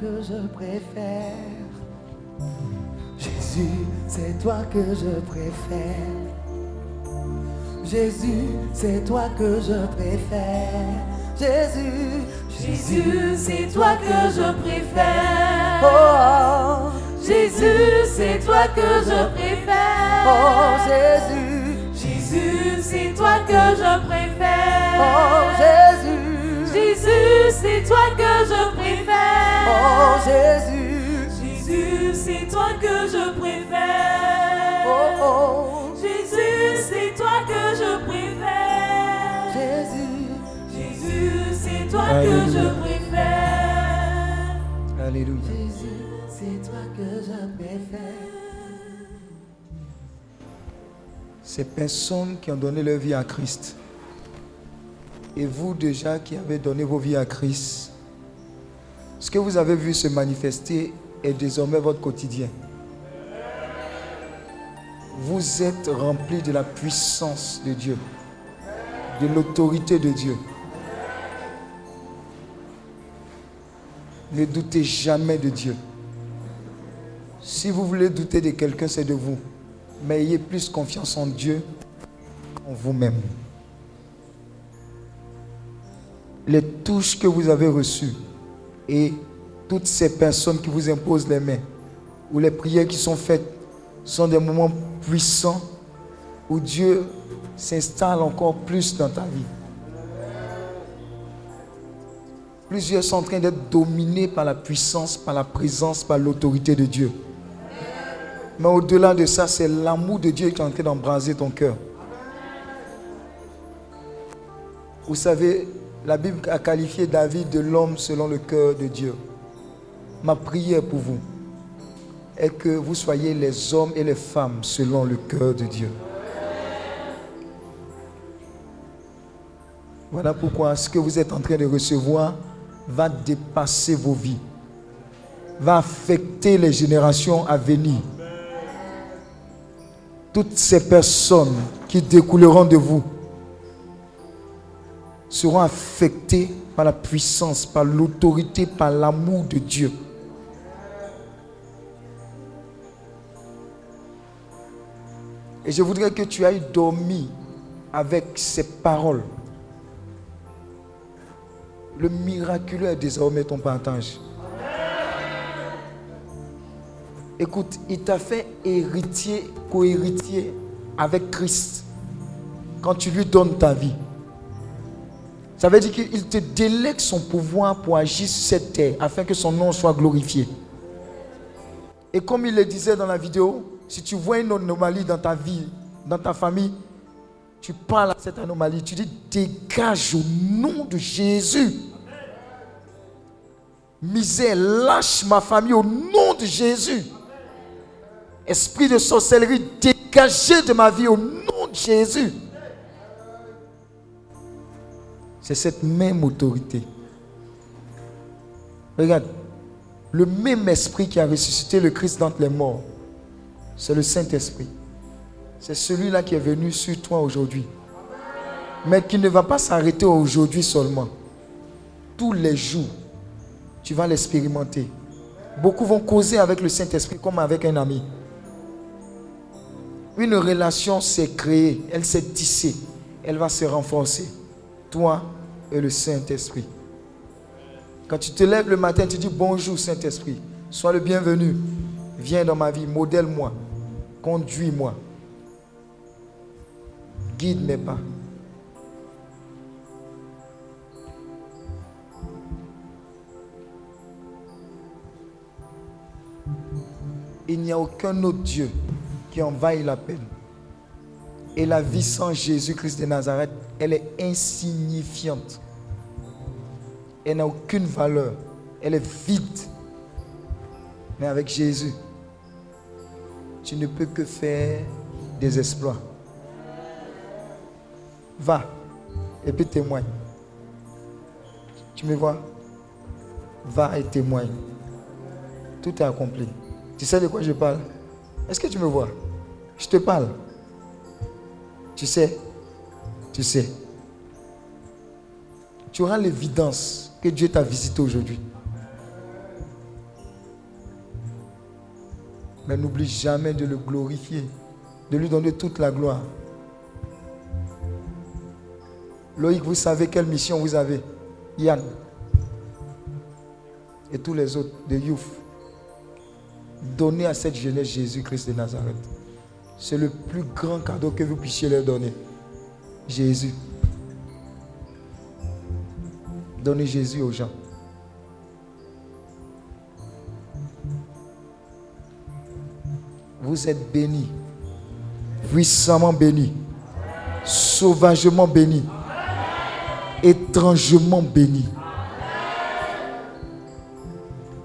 Que je préfère. Jésus, c'est toi que je préfère. Jésus, c'est toi que je préfère. Jésus, Jésus, c'est toi que je préfère. Oh, Jésus, c'est toi que je préfère. oh Jésus, Jésus, c'est toi que je préfère. oh Jésus, Jésus, c'est toi que je préfère. oh Jésus, Jésus, c'est toi que je préfère. oh oh Jésus, c'est toi que je préfère. Jésus, Jésus, c'est toi que je préfère. Alléluia. Jésus, c'est toi que je préfère. Ces personnes qui ont donné leur vie à Christ, et vous déjà qui avez donné vos vies à Christ, ce que vous avez vu se manifester est désormais votre quotidien. Vous êtes remplis de la puissance de Dieu, de l'autorité de Dieu. Ne doutez jamais de Dieu. Si vous voulez douter de quelqu'un, c'est de vous. Mais ayez plus confiance en Dieu qu'en vous-même. Les touches que vous avez reçues et toutes ces personnes qui vous imposent les mains ou les prières qui sont faites sont des moments puissants où Dieu s'installe encore plus dans ta vie. Plusieurs sont en train d'être dominés par la puissance, par la présence, par l'autorité de Dieu. Mais au-delà de ça, c'est l'amour de Dieu qui est en train d'embraser ton cœur. Vous savez, la Bible a qualifié David de l'homme selon le cœur de Dieu. Ma prière pour vous est que vous soyez les hommes et les femmes selon le cœur de Dieu. Voilà pourquoi ce que vous êtes en train de recevoir va dépasser vos vies, va affecter les générations à venir. Toutes ces personnes qui découleront de vous seront affectées par la puissance, par l'autorité, par l'amour de Dieu. Et je voudrais que tu ailles dormir avec ces paroles. Le miraculeux est désormais ton partage. Écoute, il t'a fait héritier, co-héritier avec Christ quand tu lui donnes ta vie. Ça veut dire qu'il te délègue son pouvoir pour agir sur cette terre afin que son nom soit glorifié. Et comme il le disait dans la vidéo, si tu vois une anomalie dans ta vie, dans ta famille, tu parles à cette anomalie, tu dis dégage au nom de Jésus. Misère, lâche ma famille au nom de Jésus. Esprit de sorcellerie, dégagez de ma vie au nom de Jésus. C'est cette même autorité. Regarde, le même esprit qui a ressuscité le Christ d'entre les morts, c'est le Saint-Esprit. C'est celui-là qui est venu sur toi aujourd'hui. Mais qui ne va pas s'arrêter aujourd'hui seulement. Tous les jours, tu vas l'expérimenter. Beaucoup vont causer avec le Saint-Esprit comme avec un ami. Une relation s'est créée, elle s'est tissée, elle va se renforcer. Toi et le Saint-Esprit. Quand tu te lèves le matin, tu dis bonjour Saint-Esprit, sois le bienvenu. Viens dans ma vie, modèle-moi, conduis-moi, guide mes pas. Il n'y a aucun autre Dieu qui en vaille la peine. Et la vie sans Jésus-Christ de Nazareth, elle est insignifiante. Elle n'a aucune valeur. Elle est vide. Mais avec Jésus, tu ne peux que faire des exploits. Va et puis témoigne. Tu me vois? Va et témoigne. Tout est accompli. Tu sais de quoi je parle? Est-ce que tu me vois? Je te parle. Tu sais Tu sais. tu auras l'évidence que Dieu t'a visité aujourd'hui. Mais n'oublie jamais de le glorifier, de lui donner toute la gloire. Loïc, vous savez quelle mission vous avez Yann et tous les autres de Youth. Donnez à cette jeunesse Jésus-Christ de Nazareth. C'est le plus grand cadeau que vous puissiez leur donner. Jésus. Donnez Jésus aux gens. Vous êtes bénis, puissamment bénis, sauvagement bénis, étrangement bénis.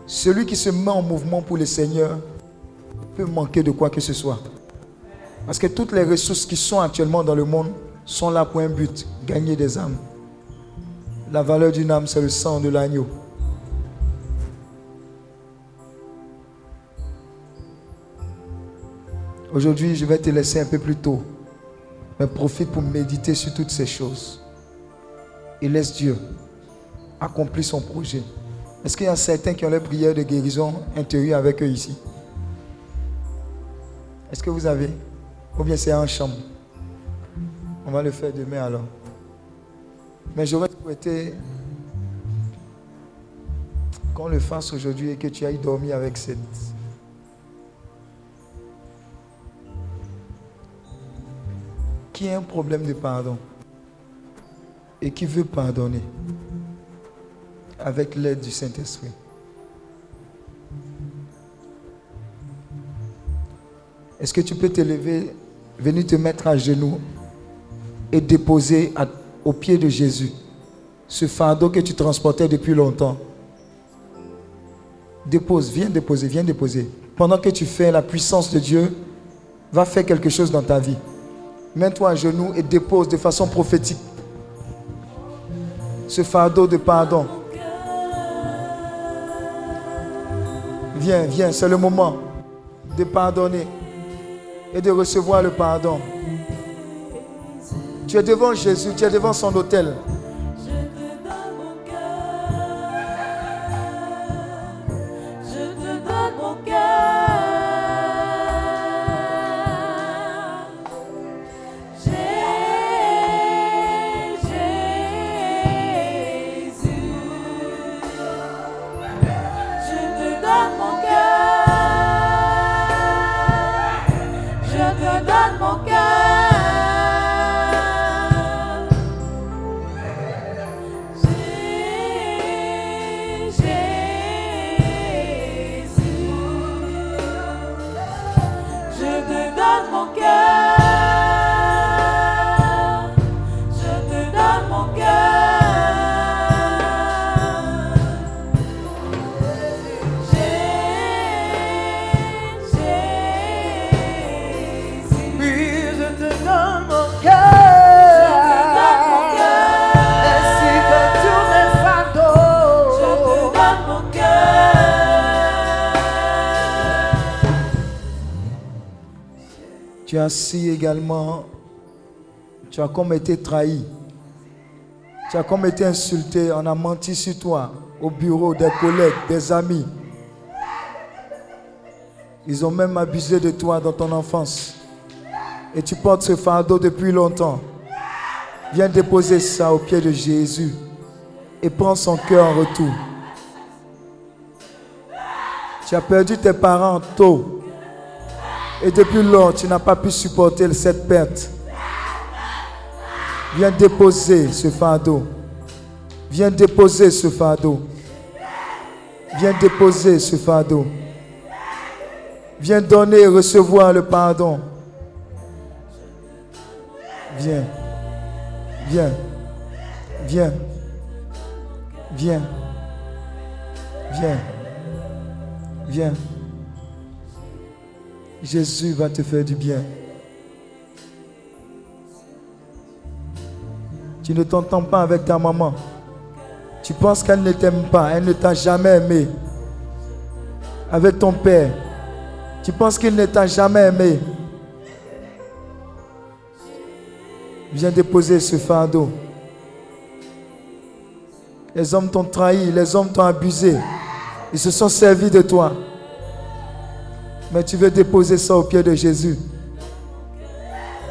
Celui qui se met en mouvement pour le Seigneur peut manquer de quoi que ce soit. Parce que toutes les ressources qui sont actuellement dans le monde sont là pour un but, gagner des âmes. La valeur d'une âme, c'est le sang de l'agneau. Aujourd'hui, je vais te laisser un peu plus tôt. Mais profite pour méditer sur toutes ces choses. Et laisse Dieu accomplir son projet. Est-ce qu'il y a certains qui ont les prières de guérison intérieure avec eux ici? Est-ce que vous avez? Ou bien c'est en chambre? Va le faire demain alors. Mais j'aurais souhaité qu'on le fasse aujourd'hui et que tu ailles dormir avec cette. Qui a un problème de pardon et qui veut pardonner avec l'aide du Saint-Esprit. Est-ce que tu peux te lever, venir te mettre à genoux? Et déposer à- au pied de Jésus ce fardeau que tu transportais depuis longtemps Dépose, viens déposer, viens déposer. Pendant que tu fais la puissance de Dieu, va faire quelque chose dans ta vie. Mets-toi à genoux et dépose de façon prophétique ce fardeau de pardon. Viens, viens, c'est le moment de pardonner et de recevoir le pardon. Tu es devant Jésus, tu es devant son autel. Tu as si également, tu as comme été trahi. Tu as comme été insulté, on a menti sur toi, au bureau, des collègues, des amis. Ils ont même abusé de toi dans ton enfance. Et tu portes ce fardeau depuis longtemps. Viens déposer ça au pied de Jésus et prends son cœur en retour. Tu as perdu tes parents tôt. Et depuis lors, tu n'as pas pu supporter cette perte. Viens déposer ce fardeau. Viens déposer ce fardeau. Viens déposer ce fardeau. Viens donner et recevoir le pardon. Viens. Viens. Viens. Viens. Viens. Viens. Jésus va te faire du bien. Tu ne t'entends pas avec ta maman. Tu penses qu'elle ne t'aime pas, elle ne t'a jamais aimé. Avec ton père, tu penses qu'il ne t'a jamais aimé. Viens déposer ce fardeau. Les hommes t'ont trahi, les hommes t'ont abusé. Ils se sont servis de toi. Mais tu veux déposer ça au pied de Jésus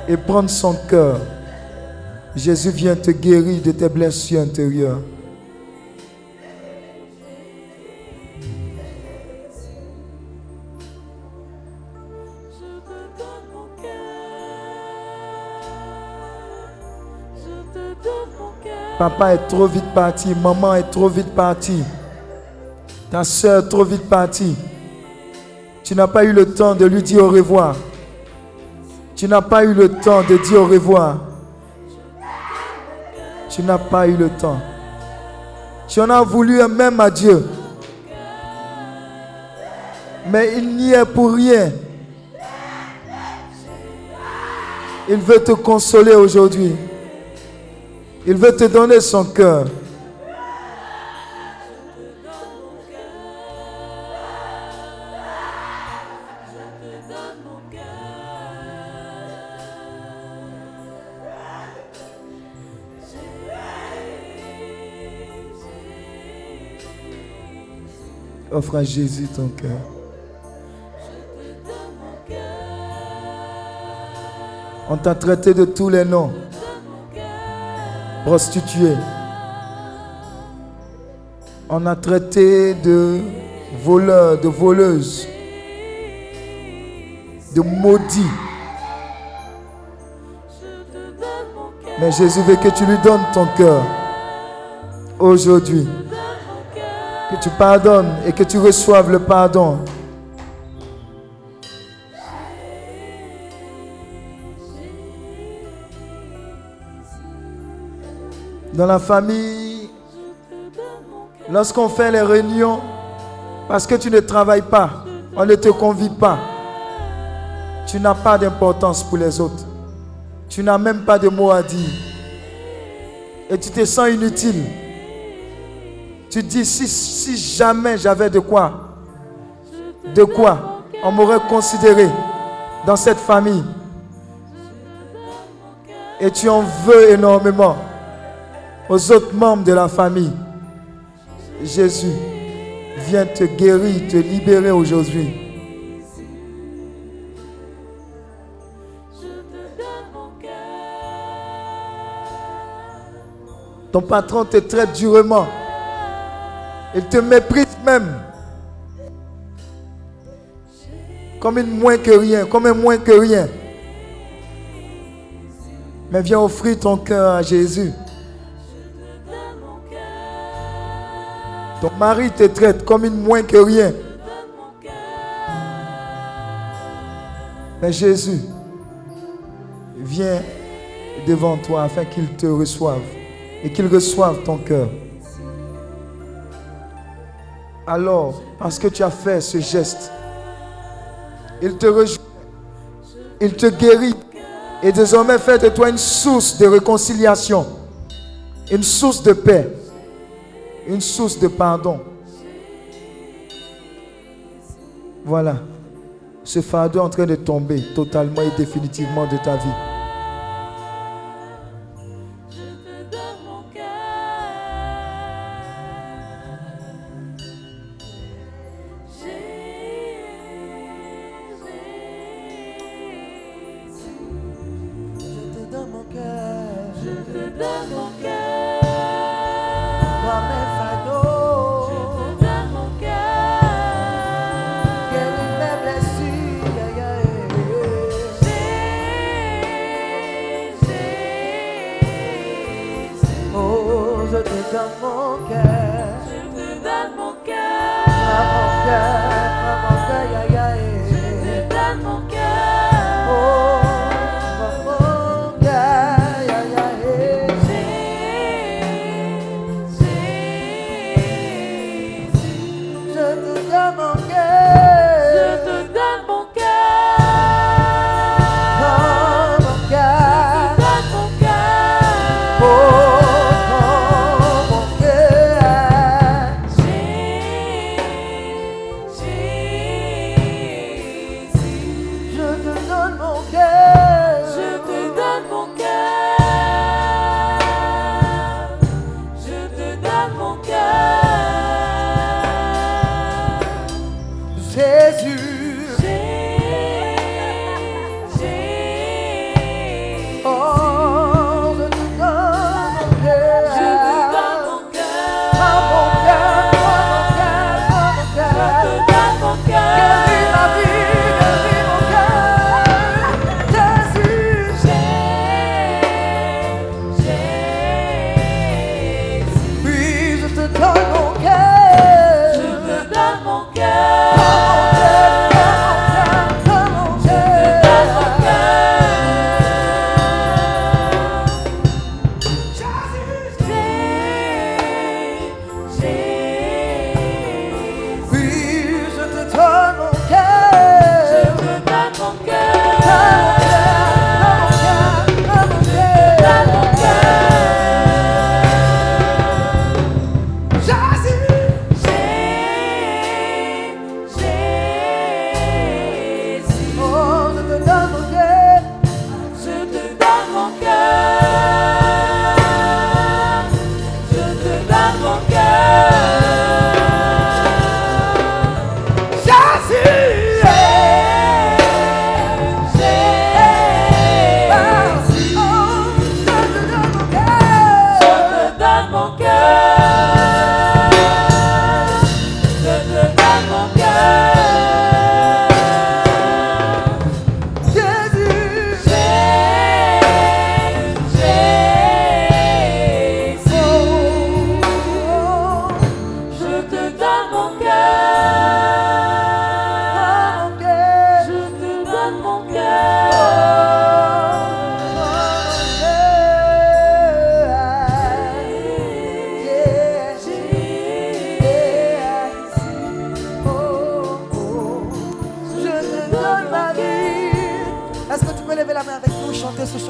et prendre son cœur. Jésus vient te guérir de tes blessures intérieures. Papa est trop vite parti, maman est trop vite partie, ta soeur est trop vite partie. Tu n'as pas eu le temps de lui dire au revoir. Tu n'as pas eu le temps de dire au revoir. Tu n'as pas eu le temps. Tu en as voulu un même à Dieu. Mais il n'y est pour rien. Il veut te consoler aujourd'hui. Il veut te donner son cœur. Offre à Jésus ton cœur. On t'a traité de tous les noms. Prostituée. On a traité de voleur, de voleuse, de maudit. Mais Jésus veut que tu lui donnes ton cœur aujourd'hui. Que tu pardonnes et que tu reçoives le pardon. Dans la famille, lorsqu'on fait les réunions, parce que tu ne travailles pas, on ne te convie pas, tu n'as pas d'importance pour les autres. Tu n'as même pas de mots à dire. Et tu te sens inutile. Tu dis, si, jamais j'avais de quoi, de quoi on m'aurait considéré dans cette famille. Et tu en veux énormément aux autres membres de la famille. Jésus vient te guérir, te libérer aujourd'hui. Ton patron te traite durement. Il te méprise même. Comme une moins que rien, comme un moins que rien. Mais viens offrir ton cœur à Jésus. Ton mari te traite comme une moins que rien. Mais Jésus vient devant toi afin qu'il te reçoive et qu'il reçoive ton cœur. Alors, parce que tu as fait ce geste, il te rejoint, il te guérit et désormais fait de toi une source de réconciliation, une source de paix, une source de pardon. Voilà, ce fardeau est en train de tomber totalement et définitivement de ta vie.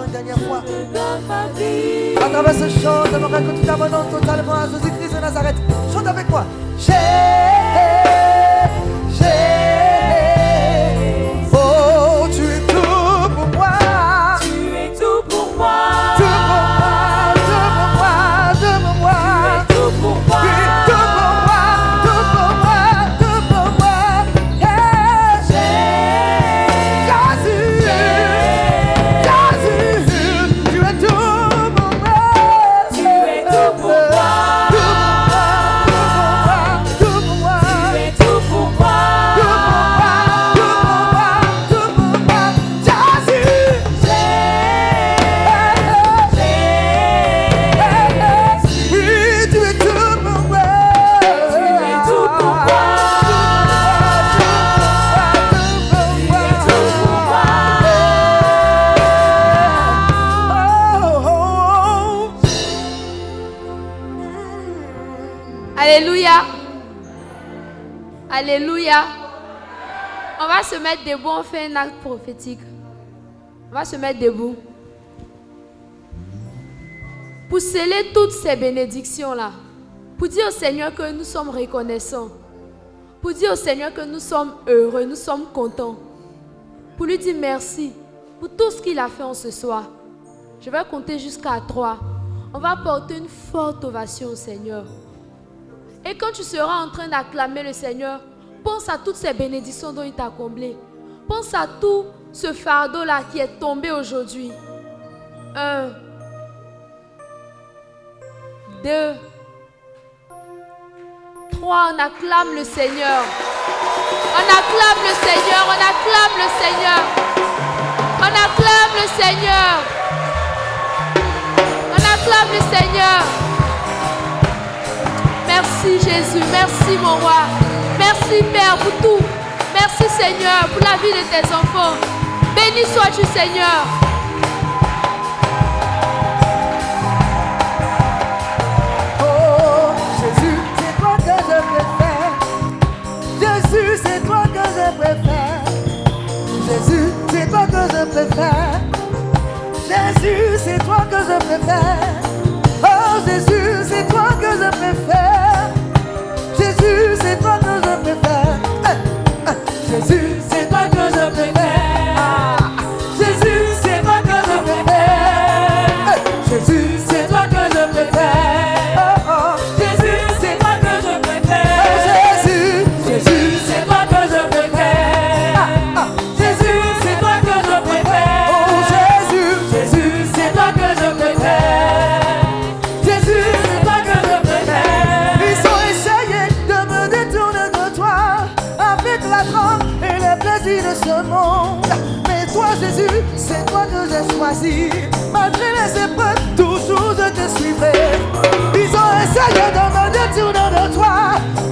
Chant une dernière fois À travers ce chant, j'aimerais que tu t'abandonnes totalement à Jésus-Christ de Nazareth. Chante avec moi. J'ai, debout, on fait un acte prophétique. On va se mettre debout. Pour sceller toutes ces bénédictions-là. Pour dire au Seigneur que nous sommes reconnaissants. Pour dire au Seigneur que nous sommes heureux, nous sommes contents. Pour lui dire merci pour tout ce qu'il a fait en ce soir. Je vais compter jusqu'à trois. On va porter une forte ovation au Seigneur. Et quand tu seras en train d'acclamer le Seigneur, pense à toutes ces bénédictions dont il t'a comblé. Pense à tout ce fardeau-là qui est tombé aujourd'hui. Un. Deux. Trois. On acclame le Seigneur. On acclame le Seigneur. On acclame le Seigneur. On acclame le Seigneur. On acclame le Seigneur. Merci Jésus, merci mon roi. Merci Père pour tout. Merci Seigneur pour la vie de tes enfants. Béni sois-tu Seigneur. Oh, Jésus, c'est toi que je préfère. Jésus, c'est toi que je préfère. Jésus, c'est toi que je préfère. Jésus, c'est toi que je préfère. Oh, Jésus, c'est toi que je préfère. Jésus, c'est toi que je préfère. Malgré les épreuves, toujours je te suivrai. Ils ont essayé de me détourner de toi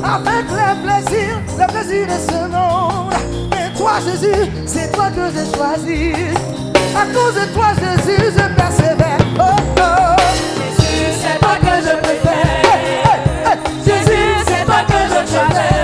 avec les plaisirs, les plaisirs de ce monde. Mais toi, Jésus, c'est toi que j'ai choisi. À cause de toi, Jésus, je persévère. Oh, oh. Jésus, c'est toi que je préfère. Jésus, c'est toi que je préfère.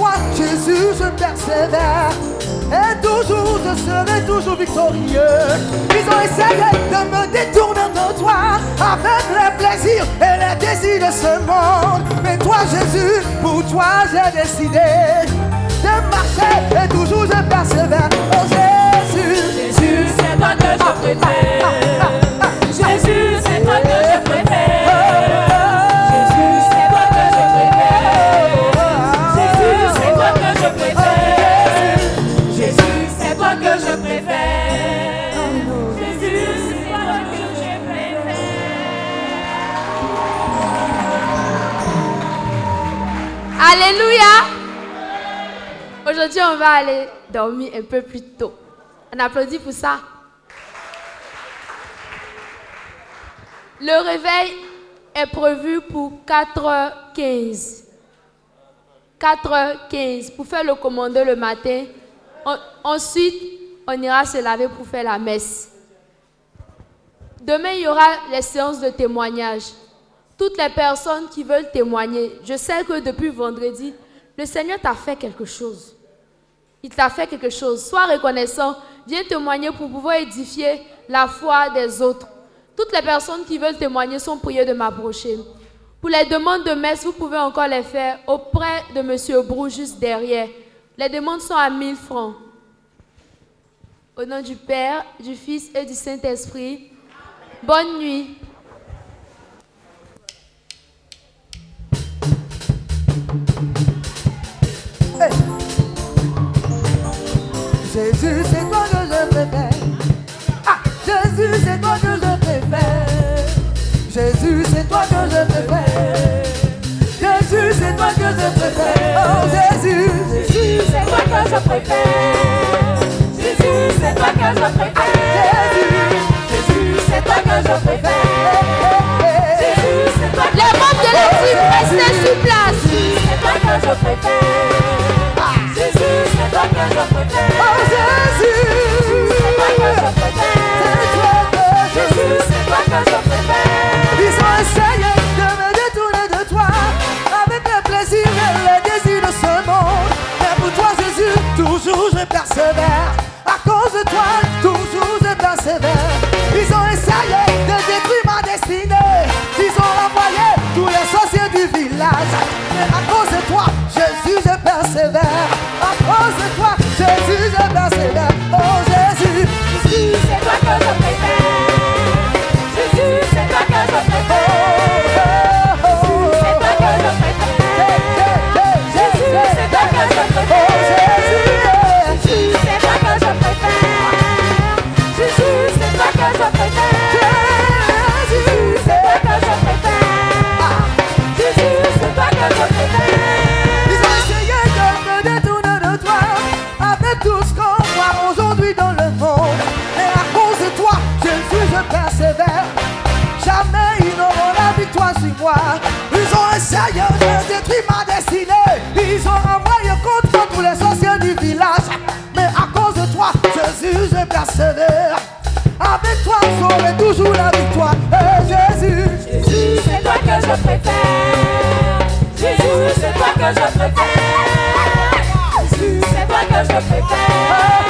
Toi, Jésus, je persévère. Et toujours, je serai toujours victorieux. Ils ont essayé de me détourner de toi avec les plaisirs et les désirs de ce monde. Mais toi, Jésus, pour toi, j'ai décidé de marcher et toujours je persévère. Oh Jésus, Jésus, c'est toi que je préfère. Alléluia. Aujourd'hui, on va aller dormir un peu plus tôt. On applaudit pour ça. Le réveil est prévu pour 4h15. 4h15 pour faire le commando le matin. En- ensuite, on ira se laver pour faire la messe. Demain, il y aura les séances de témoignage. Toutes les personnes qui veulent témoigner, je sais que depuis vendredi, le Seigneur t'a fait quelque chose. Il t'a fait quelque chose. Sois reconnaissant. Viens témoigner pour pouvoir édifier la foi des autres. Toutes les personnes qui veulent témoigner sont priées de m'approcher. Pour les demandes de messe, vous pouvez encore les faire auprès de M. Brou, juste derrière. Les demandes sont à 1000 francs. Au nom du Père, du Fils et du Saint-Esprit, bonne nuit. Jésus, c'est toi que je préfère. Ah, Jésus, c'est toi que je préfère. Jésus, c'est toi que je préfère. Jésus, c'est toi que je préfère. Oh Jésus, Jésus, c'est toi que je préfère. Jésus, c'est toi que je préfère. Jésus, c'est toi que je préfère. Jésus, c'est toi que Les membres de l'équipe, restez sur place. Jésus, c'est toi que je préfère. Jésus, c'est toi que je préfère. Oh Jésus, c'est toi que je préfère. Jésus, c'est toi que je préfère. Ils ont essayé de me détourner de toi avec les plaisirs et les désirs de ce monde. Mais pour toi, Jésus, toujours je persévère. À cause de toi, toujours persévère. Cause de toi, Jésus, je persévère. Oh Essayé de détruire ma destinée. Ils ont envoyé contre tous les sorciers du village. Mais à cause de toi, Jésus, je persévère. Avec toi, j'aurai toujours la victoire. Jésus, Jésus, c'est toi que je préfère. Jésus, c'est toi que je préfère. Jésus, c'est toi que je préfère.